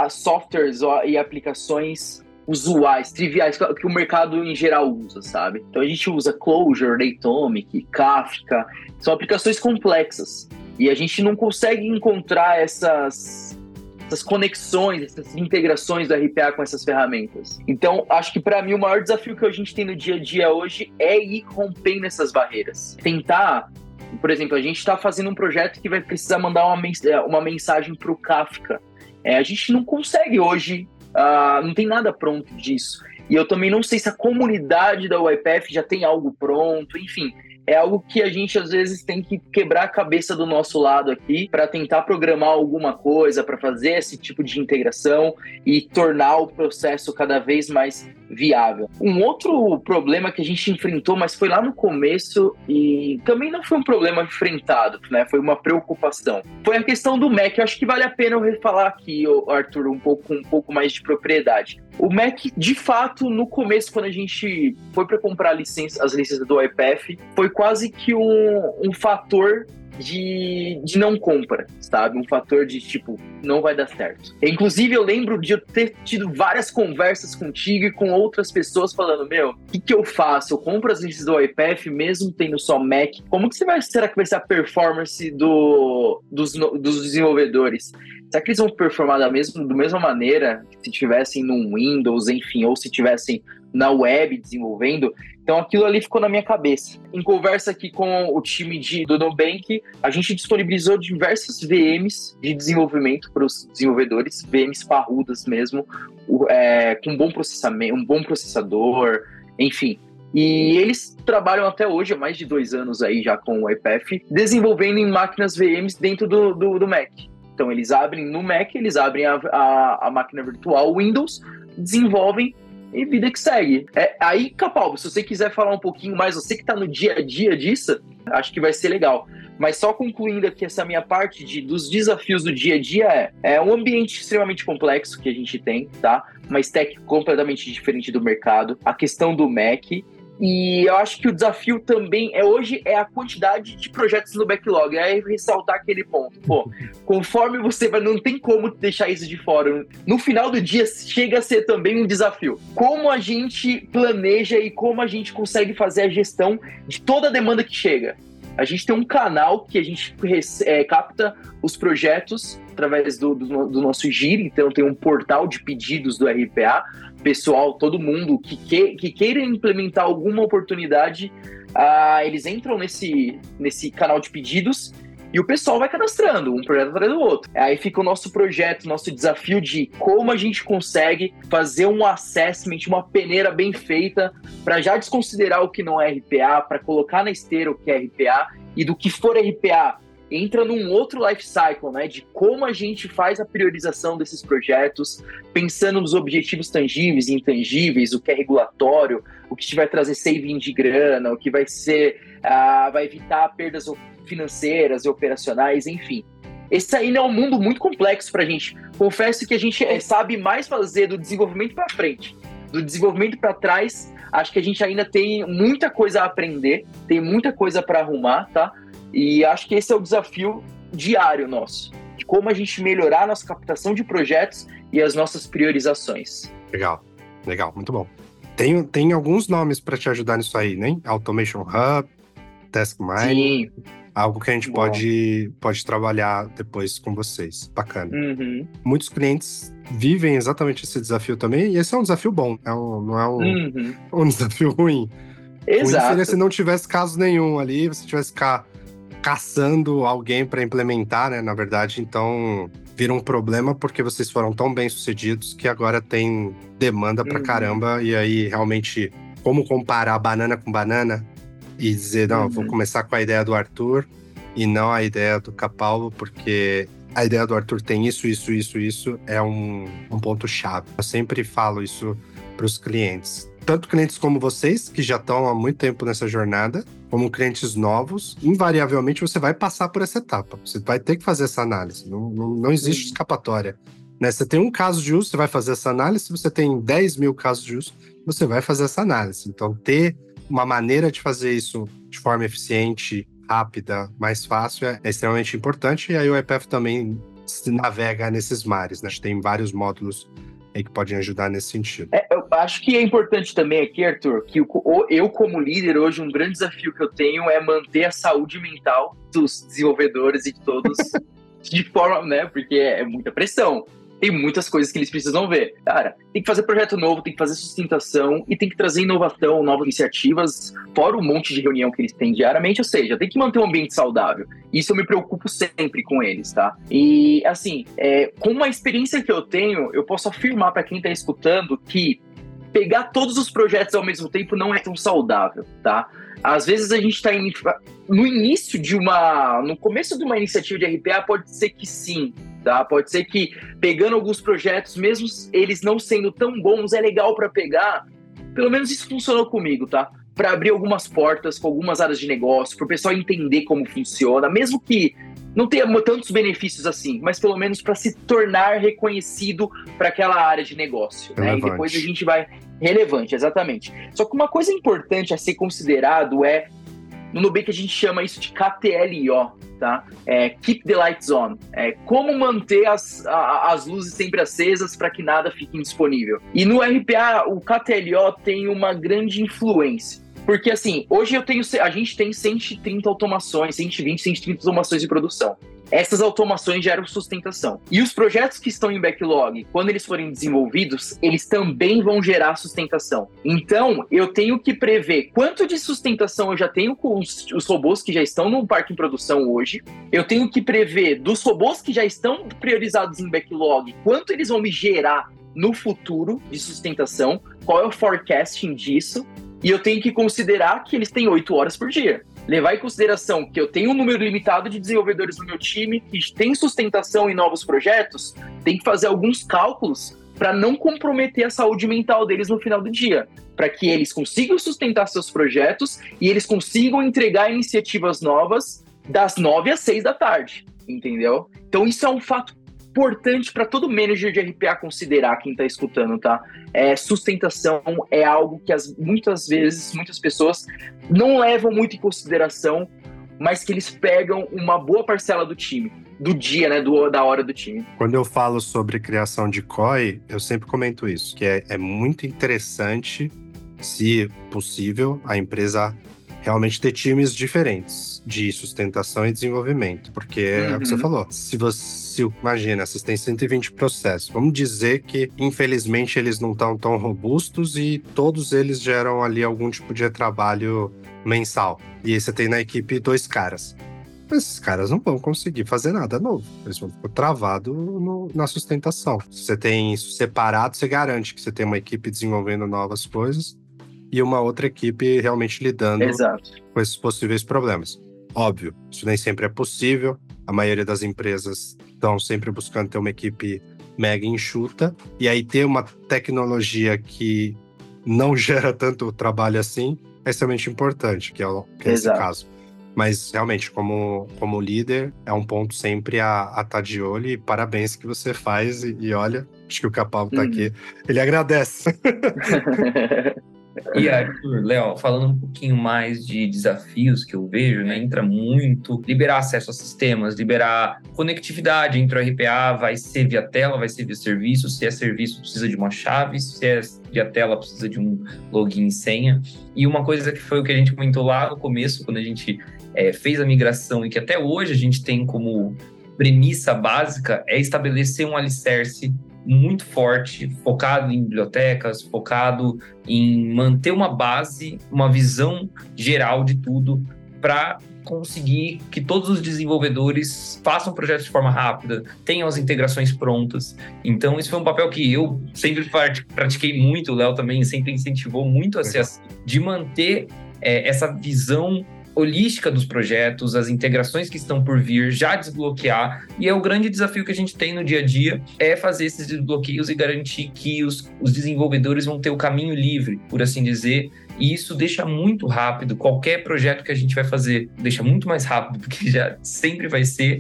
softwares e aplicações usuais, triviais, que o mercado em geral usa, sabe? Então a gente usa Clojure, Datomic, Kafka, são aplicações complexas. E a gente não consegue encontrar essas, essas conexões, essas integrações do RPA com essas ferramentas. Então, acho que para mim o maior desafio que a gente tem no dia a dia hoje é ir rompendo essas barreiras. Tentar por exemplo, a gente está fazendo um projeto que vai precisar mandar uma, uma mensagem para o Kafka. É, a gente não consegue hoje uh, não tem nada pronto disso. E eu também não sei se a comunidade da UiPath já tem algo pronto, enfim é algo que a gente às vezes tem que quebrar a cabeça do nosso lado aqui para tentar programar alguma coisa, para fazer esse tipo de integração e tornar o processo cada vez mais viável. Um outro problema que a gente enfrentou, mas foi lá no começo e também não foi um problema enfrentado, né? Foi uma preocupação. Foi a questão do Mac. Eu acho que vale a pena eu refalar aqui, Arthur, um pouco, um pouco mais de propriedade. O Mac, de fato, no começo, quando a gente foi para comprar licença, as licenças do iPath, foi quase que um, um fator de, de não compra, sabe? Um fator de tipo, não vai dar certo. Inclusive, eu lembro de eu ter tido várias conversas contigo e com outras pessoas falando: Meu, o que, que eu faço? Eu compro as listas do iPath, mesmo tendo só Mac. Como que você vai, será que vai ser a performance do, dos, dos desenvolvedores? Será que eles vão performar da mesma, da mesma maneira se tivessem num Windows, enfim, ou se tivessem na web desenvolvendo? Então aquilo ali ficou na minha cabeça. Em conversa aqui com o time de, do Nubank, a gente disponibilizou diversas VMs de desenvolvimento para os desenvolvedores, VMs parrudas mesmo, é, com bom processamento, um bom processador, enfim. E eles trabalham até hoje, há mais de dois anos aí já com o iPath, desenvolvendo em máquinas VMs dentro do, do, do Mac. Então eles abrem no Mac, eles abrem a, a, a máquina virtual Windows, desenvolvem e vida que segue. É, aí, Capalvo, se você quiser falar um pouquinho mais, você que está no dia a dia disso, acho que vai ser legal. Mas só concluindo aqui essa minha parte de, dos desafios do dia a dia é, é um ambiente extremamente complexo que a gente tem, tá? Uma stack completamente diferente do mercado. A questão do Mac e eu acho que o desafio também é hoje é a quantidade de projetos no backlog. É ressaltar aquele ponto. Pô, conforme você vai, não tem como deixar isso de fora. No final do dia chega a ser também um desafio. Como a gente planeja e como a gente consegue fazer a gestão de toda a demanda que chega. A gente tem um canal que a gente é, capta os projetos através do, do, do, nosso giro, então tem um portal de pedidos do RPA. Pessoal, todo mundo que, que, que queira implementar alguma oportunidade, uh, eles entram nesse, nesse canal de pedidos e o pessoal vai cadastrando, um projeto atrás do outro. Aí fica o nosso projeto, nosso desafio de como a gente consegue fazer um assessment, uma peneira bem feita, para já desconsiderar o que não é RPA, para colocar na esteira o que é RPA, e do que for RPA, entra num outro life cycle, né, de como a gente faz a priorização desses projetos, pensando nos objetivos tangíveis e intangíveis, o que é regulatório, o que vai trazer saving de grana, o que vai ser, uh, vai evitar perdas financeiras e operacionais, enfim. Esse aí é um mundo muito complexo para a gente. Confesso que a gente é, sabe mais fazer do desenvolvimento para frente, do desenvolvimento para trás. Acho que a gente ainda tem muita coisa a aprender, tem muita coisa para arrumar, tá? E acho que esse é o desafio diário nosso, de como a gente melhorar a nossa captação de projetos e as nossas priorizações. Legal, legal, muito bom. Tem, tem alguns nomes para te ajudar nisso aí, né? Automation Hub, Taskmind. Sim. Algo que a gente pode, pode trabalhar depois com vocês. Bacana. Uhum. Muitos clientes vivem exatamente esse desafio também, e esse é um desafio bom, é um, não é um, uhum. um desafio ruim. Exato. Ruim seria se não tivesse caso nenhum ali, você tivesse cá caçando alguém para implementar, né? Na verdade, então vira um problema porque vocês foram tão bem sucedidos que agora tem demanda pra uhum. caramba e aí realmente como comparar banana com banana e dizer, não, uhum. vou começar com a ideia do Arthur e não a ideia do Capalvo, porque a ideia do Arthur tem isso, isso, isso, isso, é um, um ponto-chave. Eu sempre falo isso para os clientes. Tanto clientes como vocês, que já estão há muito tempo nessa jornada, como clientes novos, invariavelmente você vai passar por essa etapa. Você vai ter que fazer essa análise. Não, não, não existe escapatória. Né? Você tem um caso de uso, você vai fazer essa análise. Se você tem 10 mil casos de uso, você vai fazer essa análise. Então, ter uma maneira de fazer isso de forma eficiente, rápida, mais fácil é, é extremamente importante. E aí o EPF também se navega nesses mares, né? A gente tem vários módulos aí que podem ajudar nesse sentido. É, eu acho que é importante também aqui, Arthur, que eu, como líder, hoje, um grande desafio que eu tenho é manter a saúde mental dos desenvolvedores e de todos de forma, né? Porque é muita pressão tem muitas coisas que eles precisam ver. Cara, tem que fazer projeto novo, tem que fazer sustentação e tem que trazer inovação, novas iniciativas, fora o monte de reunião que eles têm diariamente, ou seja, tem que manter um ambiente saudável. Isso eu me preocupo sempre com eles, tá? E, assim, é, com uma experiência que eu tenho, eu posso afirmar para quem está escutando que pegar todos os projetos ao mesmo tempo não é tão saudável, tá? Às vezes a gente está no início de uma. No começo de uma iniciativa de RPA, pode ser que sim, tá? Pode ser que pegando alguns projetos, mesmo eles não sendo tão bons, é legal para pegar. Pelo menos isso funcionou comigo, tá? Para abrir algumas portas com algumas áreas de negócio, para o pessoal entender como funciona, mesmo que não tenha tantos benefícios assim, mas pelo menos para se tornar reconhecido para aquela área de negócio. Né? E depois a gente vai. Relevante, exatamente. Só que uma coisa importante a ser considerado é. No Nubank a gente chama isso de KTLO, tá? É Keep the Lights On. É como manter as, a, as luzes sempre acesas para que nada fique indisponível. E no RPA, o KTLO tem uma grande influência. Porque assim, hoje eu tenho, a gente tem 130 automações, 120, 130 automações de produção. Essas automações geram sustentação. E os projetos que estão em backlog, quando eles forem desenvolvidos, eles também vão gerar sustentação. Então, eu tenho que prever quanto de sustentação eu já tenho com os, os robôs que já estão no parque em produção hoje. Eu tenho que prever dos robôs que já estão priorizados em backlog, quanto eles vão me gerar no futuro de sustentação, qual é o forecasting disso e eu tenho que considerar que eles têm oito horas por dia. Levar em consideração que eu tenho um número limitado de desenvolvedores no meu time, que tem sustentação em novos projetos, tem que fazer alguns cálculos para não comprometer a saúde mental deles no final do dia, para que eles consigam sustentar seus projetos e eles consigam entregar iniciativas novas das nove às seis da tarde, entendeu? Então isso é um fato importante para todo manager de RPA considerar, quem está escutando, tá? É, sustentação é algo que as, muitas vezes, muitas pessoas não levam muito em consideração, mas que eles pegam uma boa parcela do time, do dia, né, do, da hora do time. Quando eu falo sobre criação de COI, eu sempre comento isso, que é, é muito interessante, se possível, a empresa realmente ter times diferentes de sustentação e desenvolvimento, porque uhum. é o que você uhum. falou. Se você imagina, vocês têm 120 processos, vamos dizer que infelizmente eles não estão tão robustos e todos eles geram ali algum tipo de trabalho mensal. E aí você tem na equipe dois caras. Esses caras não vão conseguir fazer nada novo. Eles vão ficar travados na sustentação. Se você tem isso separado, você garante que você tem uma equipe desenvolvendo novas coisas e uma outra equipe realmente lidando Exato. com esses possíveis problemas. Óbvio, isso nem sempre é possível. A maioria das empresas estão sempre buscando ter uma equipe mega enxuta. E aí ter uma tecnologia que não gera tanto trabalho assim é extremamente importante, que é, que é esse caso. Mas realmente, como, como líder, é um ponto sempre a estar tá de olho e parabéns que você faz. E, e olha, acho que o Capal está uhum. aqui. Ele agradece. E Arthur, Léo, falando um pouquinho mais de desafios que eu vejo, né? Entra muito liberar acesso a sistemas, liberar conectividade entre o RPA, vai ser via tela, vai ser via serviço, se é serviço precisa de uma chave, se é via tela precisa de um login e senha. E uma coisa que foi o que a gente comentou lá no começo, quando a gente é, fez a migração e que até hoje a gente tem como premissa básica é estabelecer um alicerce muito forte, focado em bibliotecas, focado em manter uma base, uma visão geral de tudo para conseguir que todos os desenvolvedores façam projetos de forma rápida, tenham as integrações prontas. Então, isso foi um papel que eu sempre pratiquei muito, o Léo também sempre incentivou muito a ser assim, de manter é, essa visão holística dos projetos, as integrações que estão por vir, já desbloquear. E é o grande desafio que a gente tem no dia a dia, é fazer esses desbloqueios e garantir que os, os desenvolvedores vão ter o caminho livre, por assim dizer, e isso deixa muito rápido qualquer projeto que a gente vai fazer, deixa muito mais rápido, porque já sempre vai ser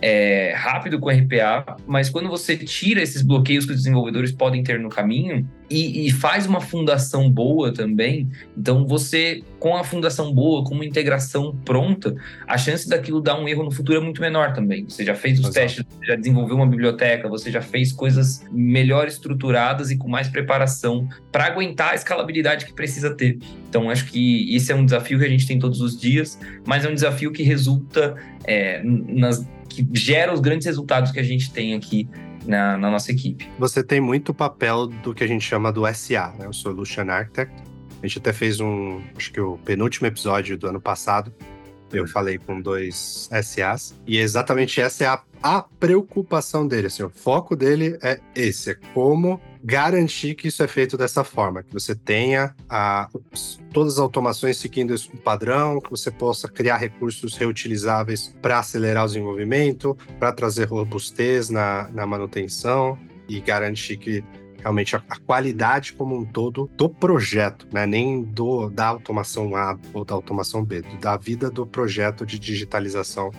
é, rápido com RPA, mas quando você tira esses bloqueios que os desenvolvedores podem ter no caminho e, e, faz uma fundação boa também, então você, com a fundação boa, com uma integração pronta, a chance daquilo dar um erro no futuro é muito menor também. Você já fez os Exato. testes, já desenvolveu uma biblioteca, você já fez coisas melhor estruturadas e com mais preparação para aguentar a escalabilidade que precisa ter. Então, acho que esse é um desafio que a gente tem todos os dias, mas é um desafio que resulta é, nas que gera os grandes resultados que a gente tem aqui na, na, nossa equipe. Você tem muito papel do que a gente chama do SA, né? o Solution Architect. A gente até fez um, acho que o penúltimo episódio do ano passado, Eu falei com dois SAs. E exatamente essa é a, a preocupação dele. Assim, o foco dele é esse: é como garantir que isso é feito dessa forma, que você tenha a, todas as automações seguindo esse padrão, que você possa criar recursos reutilizáveis para acelerar o desenvolvimento, para trazer robustez na, na manutenção e garantir que realmente a, qualidade como um todo do projeto, né? nem do da automação A ou da automação B, da vida do projeto de digitalização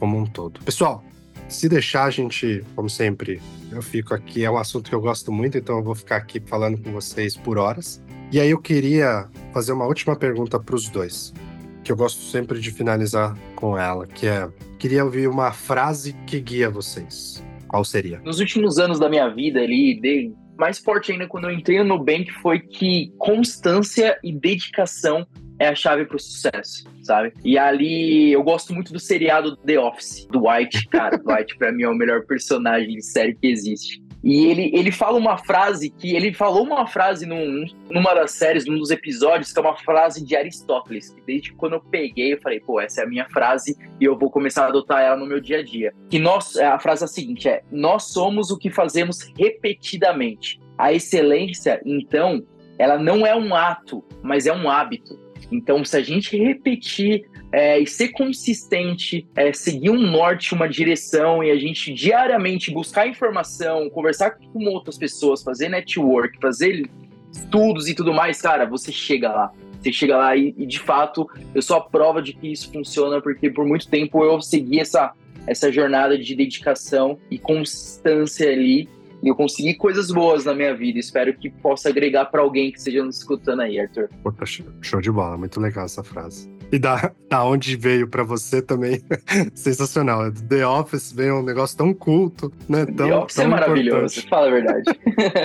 como um todo. Pessoal, se deixar a gente, como sempre, eu fico aqui, é um assunto que eu gosto muito, então eu vou ficar aqui falando com vocês por horas. E aí eu queria fazer uma última pergunta para os dois, que eu gosto sempre de finalizar com ela, que é, queria ouvir uma frase que guia vocês. Qual seria? Nos últimos anos da minha vida ali, mais forte ainda quando eu entrei no Nubank foi que constância e dedicação é a chave para o sucesso, sabe? E ali eu gosto muito do seriado The Office, do White, cara. Dwight para mim é o melhor personagem de série que existe. E ele, ele fala uma frase que. Ele falou uma frase num, numa das séries, num dos episódios, que é uma frase de Aristóteles. Que desde quando eu peguei, eu falei, pô, essa é a minha frase e eu vou começar a adotar ela no meu dia a dia. Que nós. A frase é a seguinte: é: Nós somos o que fazemos repetidamente. A excelência, então, ela não é um ato, mas é um hábito. Então, se a gente repetir é, e ser consistente, é, seguir um norte, uma direção e a gente diariamente buscar informação, conversar com outras pessoas, fazer network, fazer estudos e tudo mais, cara, você chega lá. Você chega lá e, e de fato eu sou a prova de que isso funciona porque por muito tempo eu segui essa, essa jornada de dedicação e constância ali e eu consegui coisas boas na minha vida. Espero que possa agregar para alguém que esteja nos escutando aí, Arthur. Puta, show de bola, muito legal essa frase. E da, da onde veio para você também, sensacional. The Office veio um negócio tão culto, né? Tão, The Office é tão é maravilhoso, fala a verdade.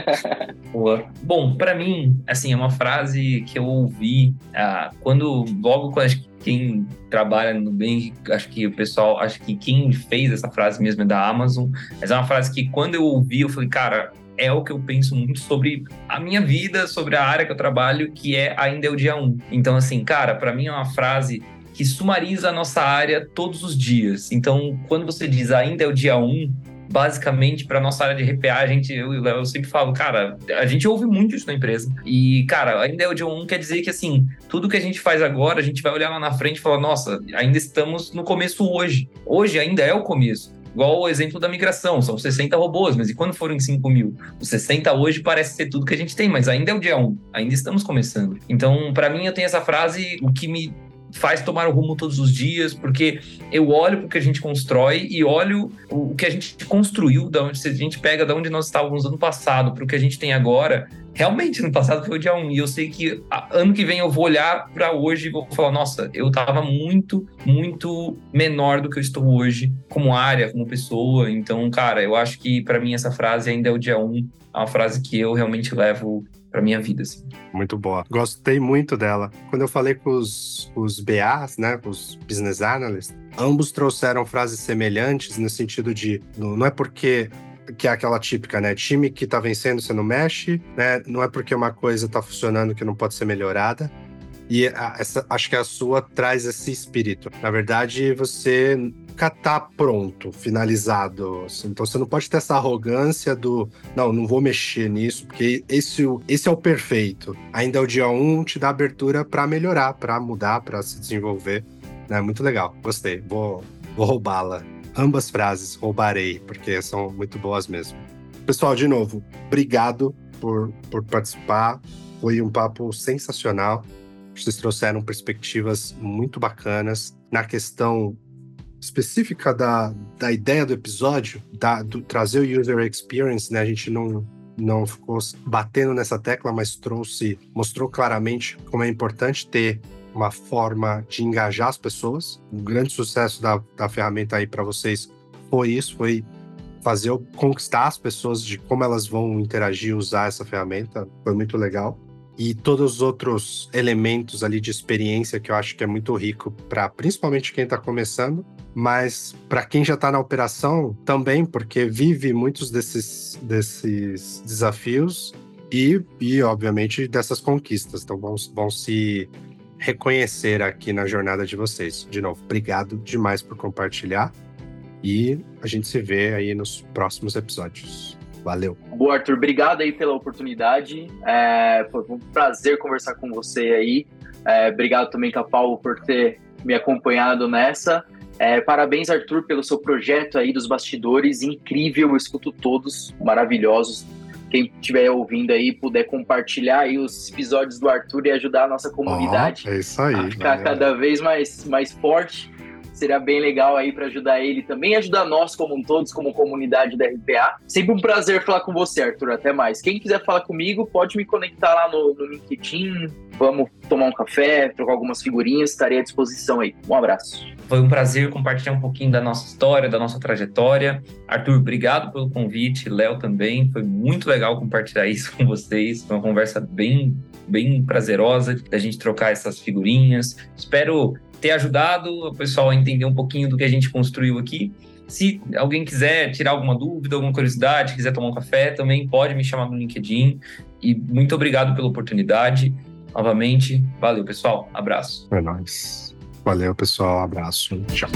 Boa. Bom, para mim, assim, é uma frase que eu ouvi ah, quando, logo quando quem trabalha no bem, acho que o pessoal, acho que quem fez essa frase mesmo é da Amazon, mas é uma frase que quando eu ouvi, eu falei, cara, é o que eu penso muito sobre a minha vida, sobre a área que eu trabalho, que é ainda é o dia 1. Então, assim, cara, para mim é uma frase que sumariza a nossa área todos os dias. Então, quando você diz ainda é o dia 1, basicamente, para nossa área de RPA, a gente, eu, eu sempre falo, cara, a gente ouve muito isso na empresa. E, cara, ainda é o dia 1 quer dizer que, assim, tudo que a gente faz agora, a gente vai olhar lá na frente e falar, nossa, ainda estamos no começo hoje. Hoje ainda é o começo. Igual o exemplo da migração, são 60 robôs, mas e quando foram em 5 mil? Os 60 hoje parece ser tudo que a gente tem, mas ainda é o dia 1, ainda estamos começando. Então, para mim, eu tenho essa frase, o que me faz tomar o rumo todos os dias, porque eu olho para o que a gente constrói e olho o que a gente construiu, da onde a gente pega da onde nós estávamos ano passado para o que a gente tem agora. Realmente, no passado foi o dia 1. E eu sei que ano que vem eu vou olhar para hoje e vou falar: nossa, eu estava muito, muito menor do que eu estou hoje, como área, como pessoa. Então, cara, eu acho que para mim essa frase ainda é o dia 1. É uma frase que eu realmente levo para minha vida, assim. Muito boa. Gostei muito dela. Quando eu falei com os, os BAs, né, com os Business Analysts, ambos trouxeram frases semelhantes no sentido de não é porque que é aquela típica, né? Time que tá vencendo, você não mexe, né? Não é porque uma coisa tá funcionando que não pode ser melhorada. E a, essa, acho que a sua traz esse espírito. Na verdade, você nunca tá pronto, finalizado. Então você não pode ter essa arrogância do não, não vou mexer nisso, porque esse, esse é o perfeito. Ainda é o dia 1, um, te dá abertura para melhorar, para mudar, para se desenvolver. É muito legal, gostei. Vou, vou roubá-la. Ambas frases roubarei, porque são muito boas mesmo. Pessoal, de novo, obrigado por, por participar. Foi um papo sensacional. Vocês trouxeram perspectivas muito bacanas na questão específica da, da ideia do episódio, da, do trazer o user experience, né? A gente não, não ficou batendo nessa tecla, mas trouxe, mostrou claramente como é importante ter uma forma de engajar as pessoas. O grande sucesso da, da ferramenta aí para vocês foi isso, foi fazer conquistar as pessoas de como elas vão interagir, usar essa ferramenta. Foi muito legal e todos os outros elementos ali de experiência que eu acho que é muito rico para principalmente quem está começando, mas para quem já está na operação também, porque vive muitos desses, desses desafios e, e, obviamente, dessas conquistas. Então, vão, vão se reconhecer aqui na jornada de vocês. De novo, obrigado demais por compartilhar e a gente se vê aí nos próximos episódios. Valeu. Boa, Arthur. Obrigado aí pela oportunidade. É, foi um prazer conversar com você aí. É, obrigado também, Capau, por ter me acompanhado nessa. É, parabéns, Arthur, pelo seu projeto aí dos bastidores. Incrível, eu escuto todos, maravilhosos. Quem estiver ouvindo aí, puder compartilhar aí os episódios do Arthur e ajudar a nossa comunidade oh, é isso aí, a ficar cada vez mais, mais forte seria bem legal aí para ajudar ele também ajudar nós como todos, como comunidade da RPA. Sempre um prazer falar com você, Arthur. Até mais. Quem quiser falar comigo, pode me conectar lá no, no LinkedIn. Vamos tomar um café, trocar algumas figurinhas. Estarei à disposição aí. Um abraço. Foi um prazer compartilhar um pouquinho da nossa história, da nossa trajetória. Arthur, obrigado pelo convite. Léo também. Foi muito legal compartilhar isso com vocês. Foi uma conversa bem, bem prazerosa da gente trocar essas figurinhas. Espero ter ajudado o pessoal a entender um pouquinho do que a gente construiu aqui. Se alguém quiser tirar alguma dúvida, alguma curiosidade, quiser tomar um café, também pode me chamar no LinkedIn. E muito obrigado pela oportunidade. Novamente, valeu, pessoal. Abraço. É nóis. Valeu, pessoal. Abraço. Tchau.